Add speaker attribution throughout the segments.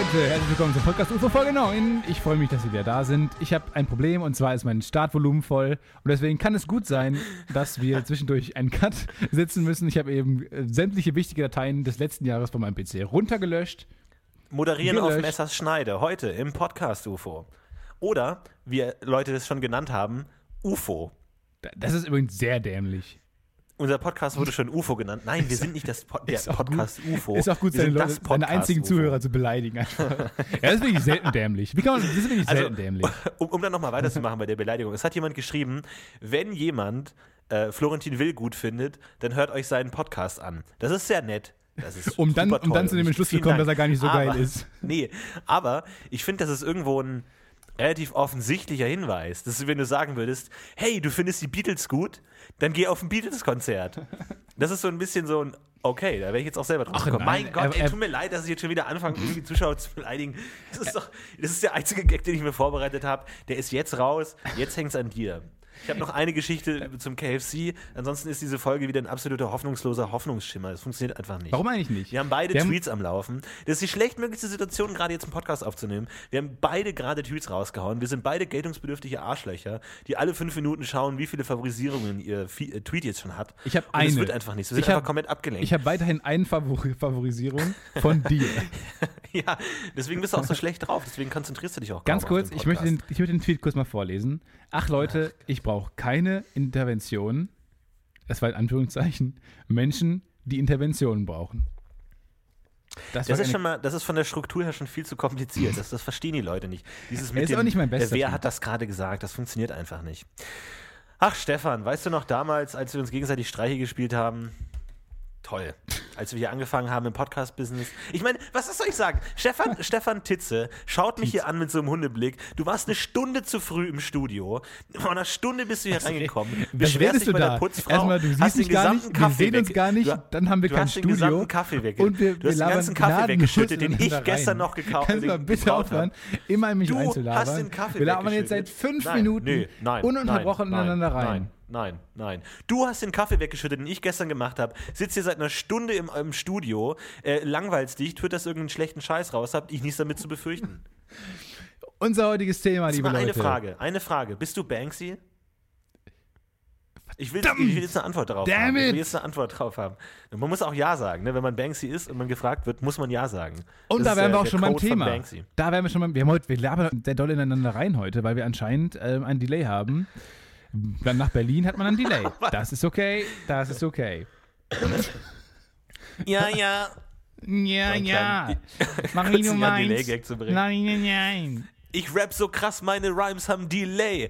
Speaker 1: Leute, herzlich willkommen zum Podcast UFO Folge 9. Ich freue mich, dass Sie wieder da sind. Ich habe ein Problem und zwar ist mein Startvolumen voll und deswegen kann es gut sein, dass wir zwischendurch einen Cut setzen müssen. Ich habe eben äh, sämtliche wichtige Dateien des letzten Jahres von meinem PC runtergelöscht.
Speaker 2: Moderieren auf
Speaker 1: Gelöscht.
Speaker 2: Messers Schneide, heute im Podcast UFO. Oder, wie Leute das schon genannt haben, UFO.
Speaker 1: Das ist übrigens sehr dämlich.
Speaker 2: Unser Podcast wurde schon UFO genannt. Nein, wir sind nicht das Po- der Podcast UFO.
Speaker 1: Ist auch gut,
Speaker 2: wir
Speaker 1: seine, Leute, seine einzigen
Speaker 2: UFO.
Speaker 1: Zuhörer zu beleidigen. ja, das ist wirklich selten dämlich. Wie kann man, das ist wirklich
Speaker 2: Also,
Speaker 1: selten dämlich.
Speaker 2: Um, um dann nochmal weiterzumachen bei der Beleidigung. Es hat jemand geschrieben, wenn jemand äh, Florentin Will gut findet, dann hört euch seinen Podcast an. Das ist sehr nett. Das ist
Speaker 1: Um dann- um dann zu dem Entschluss zu kommen, dass er gar nicht so
Speaker 2: aber,
Speaker 1: geil ist.
Speaker 2: Nee, aber ich finde, das ist irgendwo ein relativ offensichtlicher Hinweis. Das ist, wenn du sagen würdest, hey, du findest die Beatles gut, dann geh auf ein Beatles-Konzert. Das ist so ein bisschen so ein, okay, da wäre ich jetzt auch selber drauf gekommen. Mein Gott, ey, tut mir leid, dass ich jetzt schon wieder anfange, irgendwie Zuschauer zu beleidigen. Das ist doch, das ist der einzige Gag, den ich mir vorbereitet habe. Der ist jetzt raus, jetzt hängt es an dir. Ich habe noch eine Geschichte zum KFC. Ansonsten ist diese Folge wieder ein absoluter hoffnungsloser Hoffnungsschimmer. Das funktioniert einfach nicht.
Speaker 1: Warum eigentlich nicht?
Speaker 2: Wir haben beide
Speaker 1: Wir haben-
Speaker 2: Tweets am Laufen. Das ist die schlechtmöglichste Situation, gerade jetzt einen Podcast aufzunehmen. Wir haben beide gerade Tweets rausgehauen. Wir sind beide geltungsbedürftige Arschlöcher, die alle fünf Minuten schauen, wie viele Favorisierungen ihr äh, Tweet jetzt schon hat.
Speaker 1: Ich habe eine.
Speaker 2: Es wird einfach nicht. so. Wir
Speaker 1: Ich
Speaker 2: sind
Speaker 1: hab-
Speaker 2: einfach komplett abgelenkt.
Speaker 1: Ich habe weiterhin eine Favori Favorisierung von dir.
Speaker 2: ja, deswegen bist du auch so schlecht drauf. Deswegen konzentrierst du dich auch
Speaker 1: Ganz kurz, ich möchte, den, ich möchte den Tweet kurz mal vorlesen. Ach Leute, ich brauche keine Intervention. Das war in Anführungszeichen. Menschen, die Interventionen brauchen.
Speaker 2: Das
Speaker 1: war
Speaker 2: ist schon mal, das ist von der Struktur her schon viel zu kompliziert. Das, das verstehen die Leute nicht. Dieses
Speaker 1: Er ist auch nicht mein bester
Speaker 2: Wer hat das gerade gesagt? Das funktioniert einfach nicht. Ach, Stefan, weißt du noch damals, als wir uns gegenseitig Streiche gespielt haben? Toll. Als wir hier angefangen haben im Podcast-Business. Ich meine, was soll ich sagen? Stefan, Stefan Titze schaut mich hier an mit so einem Hundeblick. Du warst eine Stunde zu früh im Studio. Vor einer Stunde bist du hier reingekommen. Beschwerst dich
Speaker 1: du
Speaker 2: bei
Speaker 1: da?
Speaker 2: der Putzfrau.
Speaker 1: Erstmal, du siehst
Speaker 2: hast den
Speaker 1: gar nicht,
Speaker 2: gesamten
Speaker 1: wir
Speaker 2: Kaffee
Speaker 1: sehen uns
Speaker 2: weg-
Speaker 1: gar nicht,
Speaker 2: Du,
Speaker 1: dann haben wir
Speaker 2: du
Speaker 1: kein
Speaker 2: hast den
Speaker 1: Studio
Speaker 2: gesamten Kaffee weg.
Speaker 1: und wir,
Speaker 2: du
Speaker 1: wir
Speaker 2: hast den
Speaker 1: labern
Speaker 2: ganzen Kaffee weggeschüttet, den ich gestern noch gekauft
Speaker 1: Kannst du mal bitte aufhören,
Speaker 2: habe.
Speaker 1: immer in mich
Speaker 2: Du
Speaker 1: reinzulabern.
Speaker 2: hast den Kaffee
Speaker 1: wir labern jetzt seit fünf
Speaker 2: Nein,
Speaker 1: Minuten
Speaker 2: nein,
Speaker 1: ununterbrochen
Speaker 2: nein,
Speaker 1: ineinander
Speaker 2: nein,
Speaker 1: rein.
Speaker 2: Nein, nein. Du hast den Kaffee weggeschüttet, den ich gestern gemacht habe. Sitzt hier seit einer Stunde im, im Studio, äh, langweilst dich, twittert irgendeinen schlechten Scheiß raus, habt ich nichts damit zu befürchten.
Speaker 1: Unser heutiges Thema,
Speaker 2: Das
Speaker 1: liebe
Speaker 2: war
Speaker 1: Leute.
Speaker 2: eine Frage, eine Frage. Bist du Banksy? Ich will, ich will jetzt eine Antwort darauf haben. Ich will jetzt eine Antwort drauf haben. Man muss auch Ja sagen. Ne? Wenn man Banksy ist und man gefragt wird, muss man Ja sagen.
Speaker 1: Und
Speaker 2: Das
Speaker 1: da wären
Speaker 2: äh,
Speaker 1: wir auch schon beim
Speaker 2: Code
Speaker 1: Thema.
Speaker 2: Banksy.
Speaker 1: Da wären wir schon beim, wir haben heute, wir labern sehr doll ineinander rein heute, weil wir anscheinend ähm, ein Delay haben. Dann nach Berlin hat man ein Delay. Das ist okay, das ist okay.
Speaker 2: Ja, ja.
Speaker 1: Ja,
Speaker 2: einen
Speaker 1: ja. Mach ihn eins.
Speaker 2: Delay-Gag zu bringen.
Speaker 1: Nein, nein, nein.
Speaker 2: Ich rap so krass, meine Rhymes haben Delay.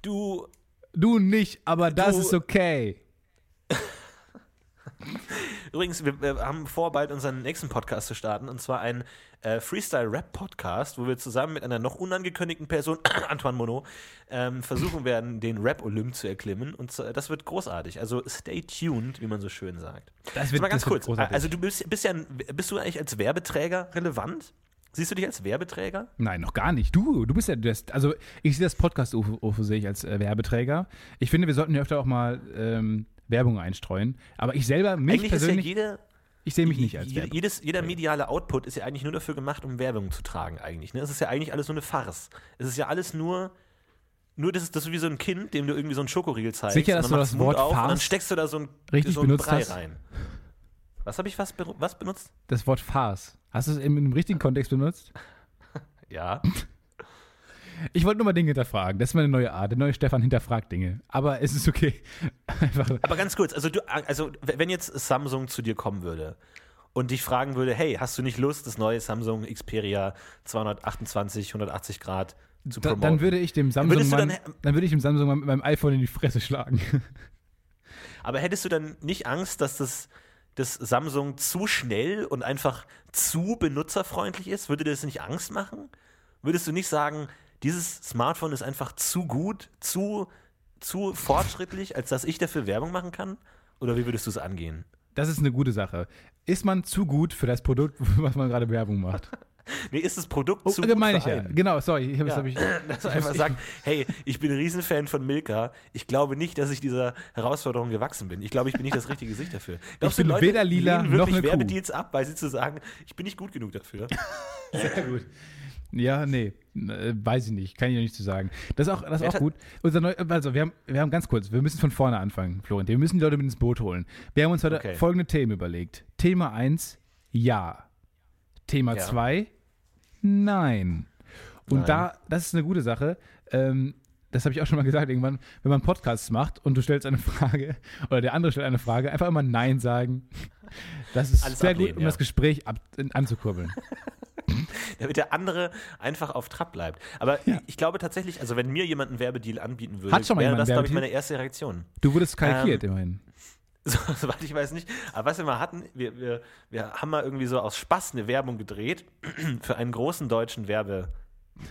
Speaker 2: Du.
Speaker 1: Du nicht, aber das
Speaker 2: Du-
Speaker 1: ist okay.
Speaker 2: Übrigens, wir, wir haben vor, bald unseren nächsten Podcast zu starten. Und zwar ein äh, Freestyle-Rap-Podcast, wo wir zusammen mit einer noch unangekündigten Person, Antoine Monod, ähm, versuchen werden, den Rap-Olymp zu erklimmen. Und so, das wird großartig. Also stay tuned, wie man so schön sagt.
Speaker 1: Das
Speaker 2: Jetzt
Speaker 1: wird,
Speaker 2: mal ganz kurz.
Speaker 1: großartig.
Speaker 2: Also du bist, bist ja ein, bist du eigentlich als Werbeträger relevant? Siehst du dich als Werbeträger?
Speaker 1: Nein, noch gar nicht. Du, du bist ja, das, also ich sehe das Podcast-UFO sehe ich als äh, Werbeträger. Ich finde, wir sollten ja öfter auch mal ähm, Werbung einstreuen. Aber ich selber, mich
Speaker 2: eigentlich ist ja
Speaker 1: persönlich,
Speaker 2: jeder,
Speaker 1: ich sehe mich nicht als Werbeträger.
Speaker 2: jedes, jeder mediale Output ist ja eigentlich nur dafür gemacht, um Werbung zu tragen, eigentlich. Ne? Es ist ja eigentlich alles nur eine Farce. Es ist ja alles nur. Nur das ist, das ist wie so ein Kind, dem du irgendwie so einen Schokoriegel zeigst.
Speaker 1: Sicher,
Speaker 2: und
Speaker 1: dass
Speaker 2: dann
Speaker 1: du das
Speaker 2: Mund
Speaker 1: Wort
Speaker 2: auf und dann
Speaker 1: Farce
Speaker 2: steckst du da so ein,
Speaker 1: richtig
Speaker 2: so ein
Speaker 1: benutzt
Speaker 2: Brei
Speaker 1: hast?
Speaker 2: rein. Was habe ich was, was benutzt?
Speaker 1: Das Wort Farce. Hast du es im, im richtigen Kontext benutzt?
Speaker 2: Ja.
Speaker 1: Ich wollte nur mal Dinge hinterfragen. Das ist meine neue Art. Der neue Stefan hinterfragt Dinge. Aber es ist okay. Einfach.
Speaker 2: Aber ganz kurz, also, du, also wenn jetzt Samsung zu dir kommen würde und dich fragen würde, hey, hast du nicht Lust, das neue Samsung Xperia 228, 180 Grad zu
Speaker 1: Da,
Speaker 2: promoten?
Speaker 1: dann würde ich dem Samsung Mann,
Speaker 2: dann-
Speaker 1: dann würde ich dem Samsung Mann mit meinem iPhone in die Fresse schlagen.
Speaker 2: Aber hättest du dann nicht Angst, dass das, das Samsung zu schnell und einfach zu benutzerfreundlich ist? Würde dir das nicht Angst machen? Würdest du nicht sagen, dieses Smartphone ist einfach zu gut, zu, zu fortschrittlich, als dass ich dafür Werbung machen kann? Oder wie würdest du es angehen?
Speaker 1: Das ist eine gute Sache. Ist man zu gut für das Produkt, was man gerade Werbung macht?
Speaker 2: Nee, ist das Produkt
Speaker 1: Oh,
Speaker 2: zu gut
Speaker 1: meine
Speaker 2: für
Speaker 1: ich ja. Genau, sorry. Ich hab,
Speaker 2: Ja.
Speaker 1: hab ich,
Speaker 2: Dass man einfach sagt, hey, ich bin ein Riesenfan von Milka. Ich glaube nicht, dass ich dieser Herausforderung gewachsen bin. Ich glaube, ich bin nicht das richtige Gesicht dafür. Glaubst
Speaker 1: bin
Speaker 2: du, Leute
Speaker 1: weder lila
Speaker 2: lehnen
Speaker 1: noch
Speaker 2: wirklich
Speaker 1: eine Kuh.
Speaker 2: Werbedeals ab, weil sie zu sagen, ich bin nicht gut genug dafür?
Speaker 1: Sehr gut. Ja, nee, äh, weiß ich nicht, kann ich noch nicht zu sagen. Das ist auch, das ist auch gut. Neu, also wir haben, wir haben ganz kurz, wir müssen von vorne anfangen, Florentin. Wir müssen die Leute mit ins Boot holen. Wir haben uns heute
Speaker 2: Okay.
Speaker 1: folgende Themen überlegt. Thema 1, ja. Thema
Speaker 2: Ja.
Speaker 1: 2, nein. Und
Speaker 2: Nein.
Speaker 1: da, das ist eine gute Sache. Ähm, das habe ich auch schon mal gesagt irgendwann, wenn man Podcasts macht und du stellst eine Frage oder der andere stellt eine Frage, einfach immer Nein sagen. Das ist
Speaker 2: Alles
Speaker 1: sehr
Speaker 2: ablehnen,
Speaker 1: gut, um
Speaker 2: ja.
Speaker 1: das Gespräch ab, anzukurbeln.
Speaker 2: Damit der andere einfach auf Trab bleibt. Aber ich glaube tatsächlich, also wenn mir jemand einen Werbedeal anbieten würde,
Speaker 1: Hat schon mal
Speaker 2: wäre das, glaube ich, meine erste Reaktion.
Speaker 1: Du wurdest kalkiert
Speaker 2: Ähm,
Speaker 1: immerhin.
Speaker 2: So, soweit ich weiß nicht. Aber was wir mal hatten, wir, wir, wir haben mal irgendwie so aus Spaß eine Werbung gedreht für einen großen deutschen Werbe,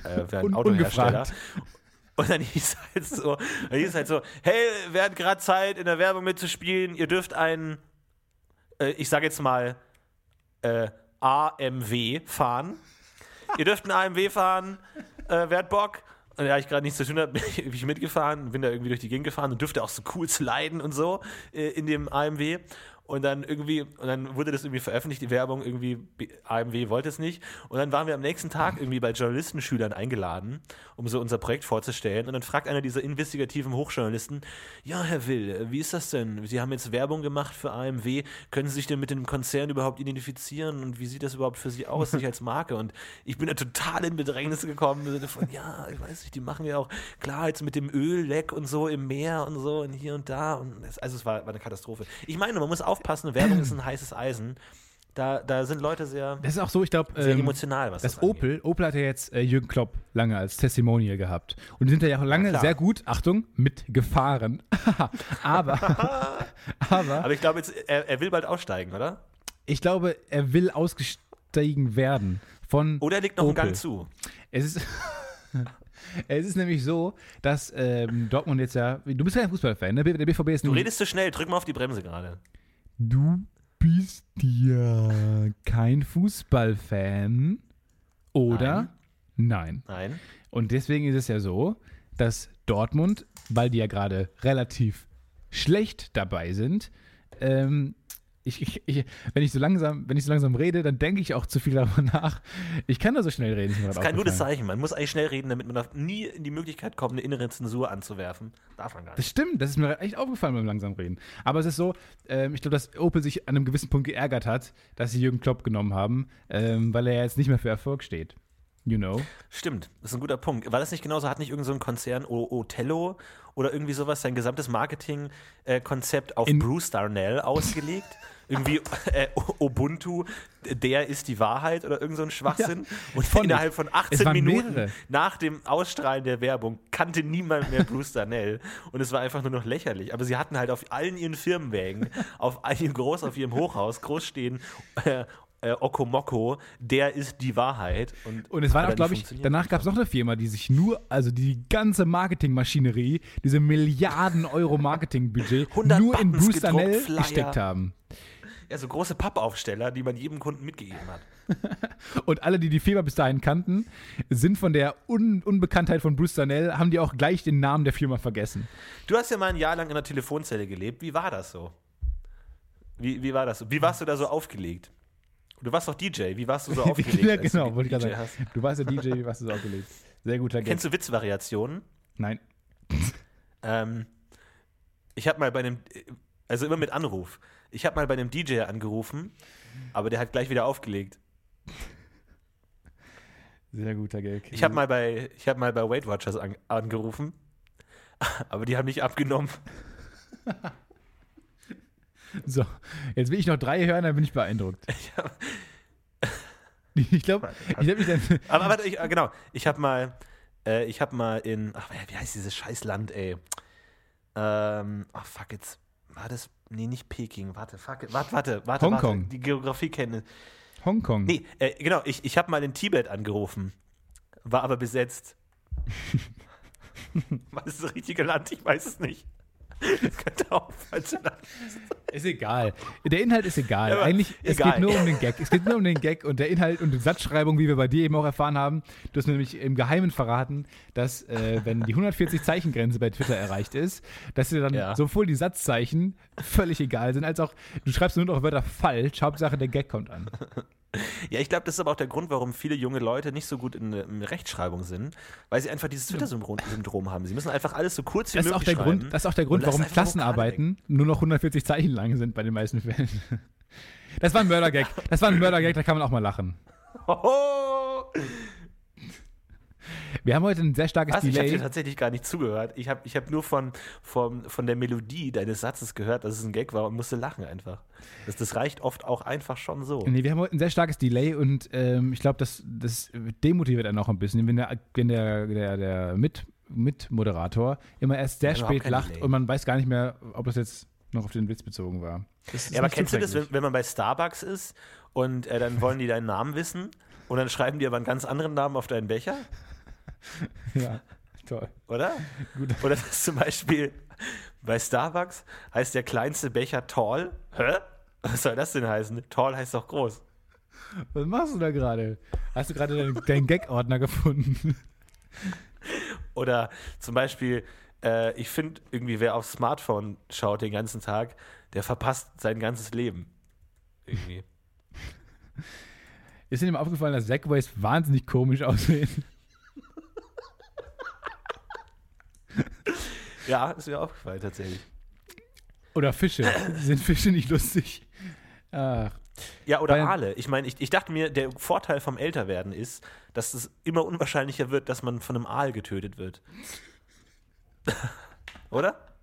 Speaker 2: äh, für einen
Speaker 1: Un-
Speaker 2: Autohersteller.
Speaker 1: ungefragt.
Speaker 2: Und dann hieß halt so, dann hieß halt so, hey, wer hat gerade Zeit, in der Werbung mitzuspielen? Ihr dürft einen, äh, ich sage jetzt mal, äh, AMW fahren. Ihr dürft einen AMW fahren, äh, wer hat Bock? Und da ich gerade nichts zu tun habe, bin ich mitgefahren, bin da irgendwie durch die Gegend gefahren und dürfte auch so cool sliden und so äh, in dem AMW. Und dann irgendwie, und dann wurde das irgendwie veröffentlicht, die Werbung, irgendwie, AMW wollte es nicht. Und dann waren wir am nächsten Tag irgendwie bei Journalistenschülern eingeladen, um so unser Projekt vorzustellen. Und dann fragt einer dieser investigativen Hochjournalisten, ja, Herr Will, wie ist das denn? Sie haben jetzt Werbung gemacht für AMW. Können Sie sich denn mit dem Konzern überhaupt identifizieren? Und wie sieht das überhaupt für Sie aus, sich als Marke? Und ich bin da total in Bedrängnis gekommen, von, ja, ich weiß nicht, die machen ja auch, klar, jetzt mit dem Ölleck und so im Meer und so und hier und da. Und es, also es war, war eine Katastrophe. Ich meine, man muss aufpassen, Werbung ist ein heißes Eisen. Da, da sind Leute sehr,
Speaker 1: Das ist auch so, ich glaube,
Speaker 2: sehr
Speaker 1: ähm,
Speaker 2: emotional, was das,
Speaker 1: das
Speaker 2: angeht.
Speaker 1: Opel, Opel hat ja jetzt äh, Jürgen Klopp lange als Testimonial gehabt. Und die sind ja auch lange sehr gut, Achtung, mitgefahren. aber, aber
Speaker 2: Aber ich glaube, jetzt, er, er will bald aussteigen, oder?
Speaker 1: ich glaube, er will ausgestiegen werden von
Speaker 2: Oder er legt noch einen
Speaker 1: Opel.
Speaker 2: Gang zu.
Speaker 1: Es ist, es ist nämlich so, dass ähm, Dortmund jetzt ja, du bist kein Fußballfan, ne? Der BVB ist
Speaker 2: Du redest zu schnell, drück mal auf die Bremse gerade.
Speaker 1: Du bist ja kein Fußballfan, oder? Nein.
Speaker 2: Nein.
Speaker 1: Und deswegen ist es ja so, dass Dortmund, weil die ja gerade relativ schlecht dabei sind, ähm, ich, ich, ich, wenn, ich so langsam, wenn ich so langsam rede, dann denke ich auch zu viel darüber nach. Ich kann da so schnell reden.
Speaker 2: Das ist kein gutes. Zeichen. Man muss eigentlich schnell reden, damit man nie in die Möglichkeit kommt, eine innere Zensur anzuwerfen. Darf man gar
Speaker 1: Das
Speaker 2: nicht.
Speaker 1: stimmt, das ist mir echt aufgefallen beim langsam reden. Aber es ist so, ähm, ich glaube, dass Opel sich an einem gewissen Punkt geärgert hat, dass sie Jürgen Klopp genommen haben, ähm, weil er ja jetzt nicht mehr für Erfolg steht. You know?
Speaker 2: Stimmt, das ist ein guter Punkt. War das nicht genauso? Hat nicht irgendein so ein Konzern, o Otello oder irgendwie sowas, sein gesamtes Marketing-Konzept auf
Speaker 1: In-
Speaker 2: Bruce Darnell ausgelegt? irgendwie äh, Ubuntu, der ist die Wahrheit oder irgend so ein Schwachsinn. Und
Speaker 1: Voll nicht.
Speaker 2: innerhalb von
Speaker 1: Es
Speaker 2: 18
Speaker 1: waren
Speaker 2: Minuten
Speaker 1: mehrere.
Speaker 2: nach dem Ausstrahlen der Werbung kannte niemand mehr Bruce Darnell. Und es war einfach nur noch lächerlich. Aber sie hatten halt auf allen ihren Firmenwägen, auf allen groß auf ihrem Hochhaus, groß stehen, äh, äh, Okomoko, der ist die Wahrheit. Und,
Speaker 1: Und es war auch, glaube ich, danach gab es noch eine Firma, die sich nur, also die ganze Marketingmaschinerie, diese Milliarden Euro Marketingbudget
Speaker 2: 100
Speaker 1: nur in Bruce
Speaker 2: Flyer.
Speaker 1: gesteckt haben.
Speaker 2: Ja, so große Pappaufsteller, die man jedem Kunden mitgegeben hat.
Speaker 1: Und alle, die die Firma bis dahin kannten, sind von der Un Unbekanntheit von Bruce Darnell, haben die auch gleich den Namen der Firma vergessen.
Speaker 2: Du hast ja mal ein Jahr lang in einer Telefonzelle gelebt. Wie war das so? Wie, wie war das so? Wie warst du da so aufgelegt? Du warst doch DJ. Wie warst du so aufgelegt?
Speaker 1: ja,
Speaker 2: du
Speaker 1: genau,
Speaker 2: ge-
Speaker 1: wollte ich gerade sagen.
Speaker 2: hast?
Speaker 1: Du warst der DJ, wie warst du so aufgelegt? Sehr guter Gag.
Speaker 2: Kennst du Witzvariationen?
Speaker 1: Nein.
Speaker 2: Ähm, ich habe mal bei einem, also immer mit Anruf. Ich habe mal bei einem DJ angerufen, aber der hat gleich wieder aufgelegt.
Speaker 1: Sehr guter Gag.
Speaker 2: Ich habe mal bei, ich habe mal bei Weight Watchers an, angerufen, aber die haben nicht abgenommen.
Speaker 1: So, jetzt will ich noch drei hören, dann bin ich beeindruckt.
Speaker 2: Ich hab,
Speaker 1: Ich glaube, ich habe mich dann.
Speaker 2: aber warte, ich, äh, genau, ich habe mal, äh, ich habe mal in, ach, wie heißt dieses scheiß Land, ey? Ähm, ach fuck jetzt, war das, nee, nicht Peking, warte, fuck, it, warte, warte, warte,
Speaker 1: Hongkong.
Speaker 2: warte, die Geografie kennen.
Speaker 1: Hongkong.
Speaker 2: Nee, äh, genau, ich, ich habe mal in Tibet angerufen, war aber besetzt. war das das richtige Land? Ich weiß es nicht. Das könnte auch falsch sein.
Speaker 1: Ist egal. Der Inhalt ist egal.
Speaker 2: Ja,
Speaker 1: Eigentlich, es
Speaker 2: egal.
Speaker 1: geht nur um den Gag. Es geht nur um den Gag und der Inhalt und die Satzschreibung, wie wir bei dir eben auch erfahren haben. Du hast mir nämlich im Geheimen verraten, dass, äh, wenn die 140-Zeichen-Grenze bei Twitter erreicht ist, dass dir dann
Speaker 2: Ja.
Speaker 1: sowohl die Satzzeichen völlig egal sind, als auch du schreibst nur noch Wörter falsch. Hauptsache, der Gag kommt an.
Speaker 2: Ja, ich glaube, das ist aber auch der Grund, warum viele junge Leute nicht so gut in, in Rechtschreibung sind, weil sie einfach dieses Twitter-Syndrom Syndrom haben. Sie müssen einfach alles so kurz wie
Speaker 1: Das ist, auch
Speaker 2: möglich
Speaker 1: der
Speaker 2: schreiben.
Speaker 1: Grund, das ist auch der Grund, warum Klassenarbeiten nur noch 140 Zeichen lang sind bei den meisten Fällen. Das war ein Mördergag. Das war ein Mördergag, da kann man auch mal lachen.
Speaker 2: Hoho!
Speaker 1: Wir haben heute ein sehr starkes
Speaker 2: Was? Ich habe
Speaker 1: Delay.
Speaker 2: dir tatsächlich gar nicht zugehört. Ich habe ich hab nur von, von, von der Melodie deines Satzes gehört, dass es ein Gag war und musste lachen einfach. Das, das reicht oft auch einfach schon so.
Speaker 1: Nee, wir haben heute ein sehr starkes Delay und ähm, ich glaube, das, das demotiviert einen auch ein bisschen, wenn der, wenn der, der, der Mit, Mitmoderator immer erst sehr
Speaker 2: Ja,
Speaker 1: spät lacht
Speaker 2: Delay.
Speaker 1: und man weiß gar nicht mehr, ob das jetzt noch auf den Witz bezogen war.
Speaker 2: Ja, aber kennst du das, wenn, wenn man bei Starbucks ist und äh, dann wollen die deinen Namen wissen und dann schreiben die aber einen ganz anderen Namen auf deinen Becher?
Speaker 1: Ja, toll.
Speaker 2: Oder? Oder das zum Beispiel bei Starbucks heißt der kleinste Becher Tall. Hä? Was soll das denn heißen? Tall heißt doch groß.
Speaker 1: Was machst du da gerade? Hast du gerade deinen, deinen Gag-Ordner gefunden?
Speaker 2: Oder zum Beispiel, äh, ich finde irgendwie, wer aufs Smartphone schaut den ganzen Tag, der verpasst sein ganzes Leben. Irgendwie.
Speaker 1: Ist dir mal aufgefallen, dass Segways wahnsinnig komisch aussehen?
Speaker 2: Ja, ist mir aufgefallen tatsächlich.
Speaker 1: Oder Fische. Sind Fische nicht lustig? Ach,
Speaker 2: Ja, oder
Speaker 1: Weil-
Speaker 2: Aale. Ich meine, ich, ich dachte mir, der Vorteil vom Älterwerden ist, dass es immer unwahrscheinlicher wird, dass man von einem Aal getötet wird. oder?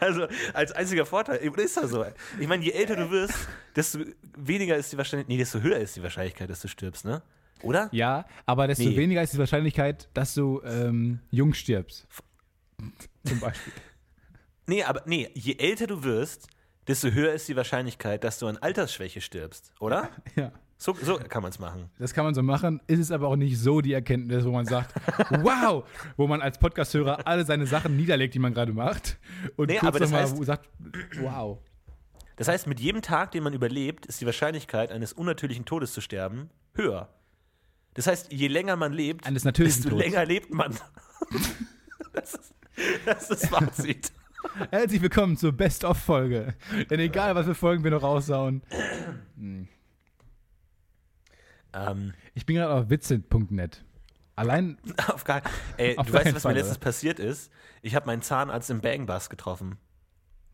Speaker 2: Also als einziger Vorteil, ist das so? Ich meine, je älter du wirst, desto weniger ist die Wahrscheinlichkeit, nee, desto höher ist die Wahrscheinlichkeit, dass du stirbst, ne? Oder?
Speaker 1: ja, aber desto
Speaker 2: Nee.
Speaker 1: weniger ist die Wahrscheinlichkeit, dass du ähm, jung stirbst. Zum Beispiel.
Speaker 2: Nee, aber nee, je älter du wirst, desto höher ist die Wahrscheinlichkeit, dass du an Altersschwäche stirbst, oder?
Speaker 1: Ja.
Speaker 2: So, so kann man es machen.
Speaker 1: Das kann man so machen, ist es aber auch nicht so die Erkenntnis, wo man sagt, wow, wo man als Podcast-Hörer alle seine Sachen niederlegt, die man gerade macht und
Speaker 2: Nee,
Speaker 1: kurz nochmal sagt, wow.
Speaker 2: Das heißt, mit jedem Tag, den man überlebt, ist die Wahrscheinlichkeit, eines unnatürlichen Todes zu sterben, höher. Das heißt, je länger man lebt,
Speaker 1: Eines natürlichen
Speaker 2: desto
Speaker 1: Todes.
Speaker 2: länger lebt man. das, ist, das ist das Fazit.
Speaker 1: Herzlich willkommen zur Best-of-Folge. Denn egal, was für Folgen wir noch raushauen,
Speaker 2: ähm,
Speaker 1: ich bin gerade auf witze.net. Allein,
Speaker 2: auf gar, ey,
Speaker 1: Auf
Speaker 2: du weißt, was
Speaker 1: Fall,
Speaker 2: mir letztens
Speaker 1: oder?
Speaker 2: passiert ist? Ich habe meinen Zahnarzt im Bangbus getroffen.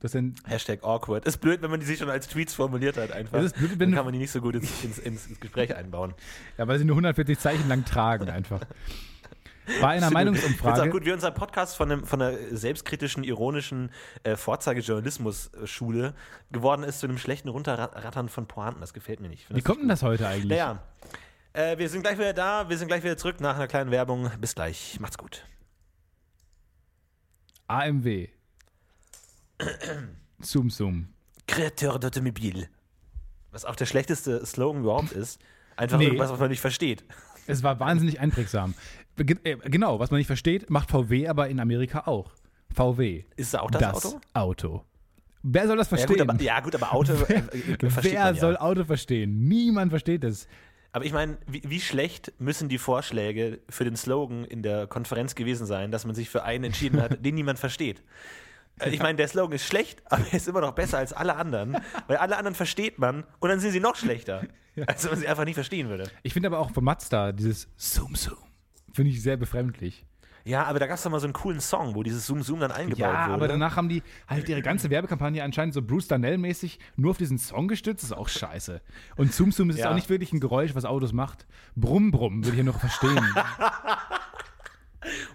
Speaker 1: Das sind,
Speaker 2: Hashtag awkward. Ist blöd, wenn man die sich schon als Tweets formuliert hat einfach.
Speaker 1: Das ist blöd, wenn
Speaker 2: Dann kann man die nicht so gut ins, ins, ins Gespräch einbauen.
Speaker 1: ja, weil sie nur 140 Zeichen lang tragen einfach. Bei einer
Speaker 2: finde es auch
Speaker 1: Meinungsumfrage,
Speaker 2: gut, wie unser Podcast von, einem, von einer selbstkritischen, ironischen äh, Vorzeigejournalismus-Schule geworden ist zu einem schlechten Runterrattern von Pointen. Das gefällt mir nicht.
Speaker 1: Wie kommt denn das heute eigentlich?
Speaker 2: Naja, äh, wir sind gleich wieder da. Wir sind gleich wieder zurück nach einer kleinen Werbung. Bis gleich. Macht's gut.
Speaker 1: AMW. Zoom Zoom.
Speaker 2: Créateur d'automobile. Was auch der schlechteste Slogan überhaupt ist. Einfach
Speaker 1: Nee.
Speaker 2: irgendwas, was man nicht versteht.
Speaker 1: Es war wahnsinnig einprägsam. Äh, genau, was man nicht versteht, macht VW aber in Amerika auch. VW.
Speaker 2: Ist auch das, Auto?
Speaker 1: Auto. Wer soll das
Speaker 2: Ja
Speaker 1: verstehen?
Speaker 2: gut, aber, ja, gut, aber Auto äh, äh, versteht
Speaker 1: Wer
Speaker 2: man ja.
Speaker 1: soll Auto verstehen? Niemand versteht es.
Speaker 2: Aber ich meine, wie, wie schlecht müssen die Vorschläge für den Slogan in der Konferenz gewesen sein, dass man sich für einen entschieden hat, den niemand versteht? Äh, Ich meine, der Slogan ist schlecht, aber er ist immer noch besser als alle anderen, weil alle anderen versteht man und dann sind sie noch schlechter, als wenn man sie einfach nicht verstehen würde.
Speaker 1: Ich finde aber auch von Mazda dieses Zoom Zoom. Finde ich sehr befremdlich.
Speaker 2: Ja, aber da gab es doch mal so einen coolen Song, wo dieses Zoom Zoom dann eingebaut
Speaker 1: Ja,
Speaker 2: wurde.
Speaker 1: aber danach haben die halt ihre ganze Werbekampagne anscheinend so Bruce Darnell-mäßig nur auf diesen Song gestützt. Das ist auch scheiße. Und Zoom Zoom ist
Speaker 2: Ja.
Speaker 1: auch nicht wirklich ein Geräusch, was Autos macht. Brumm Brumm würde ich ja noch verstehen.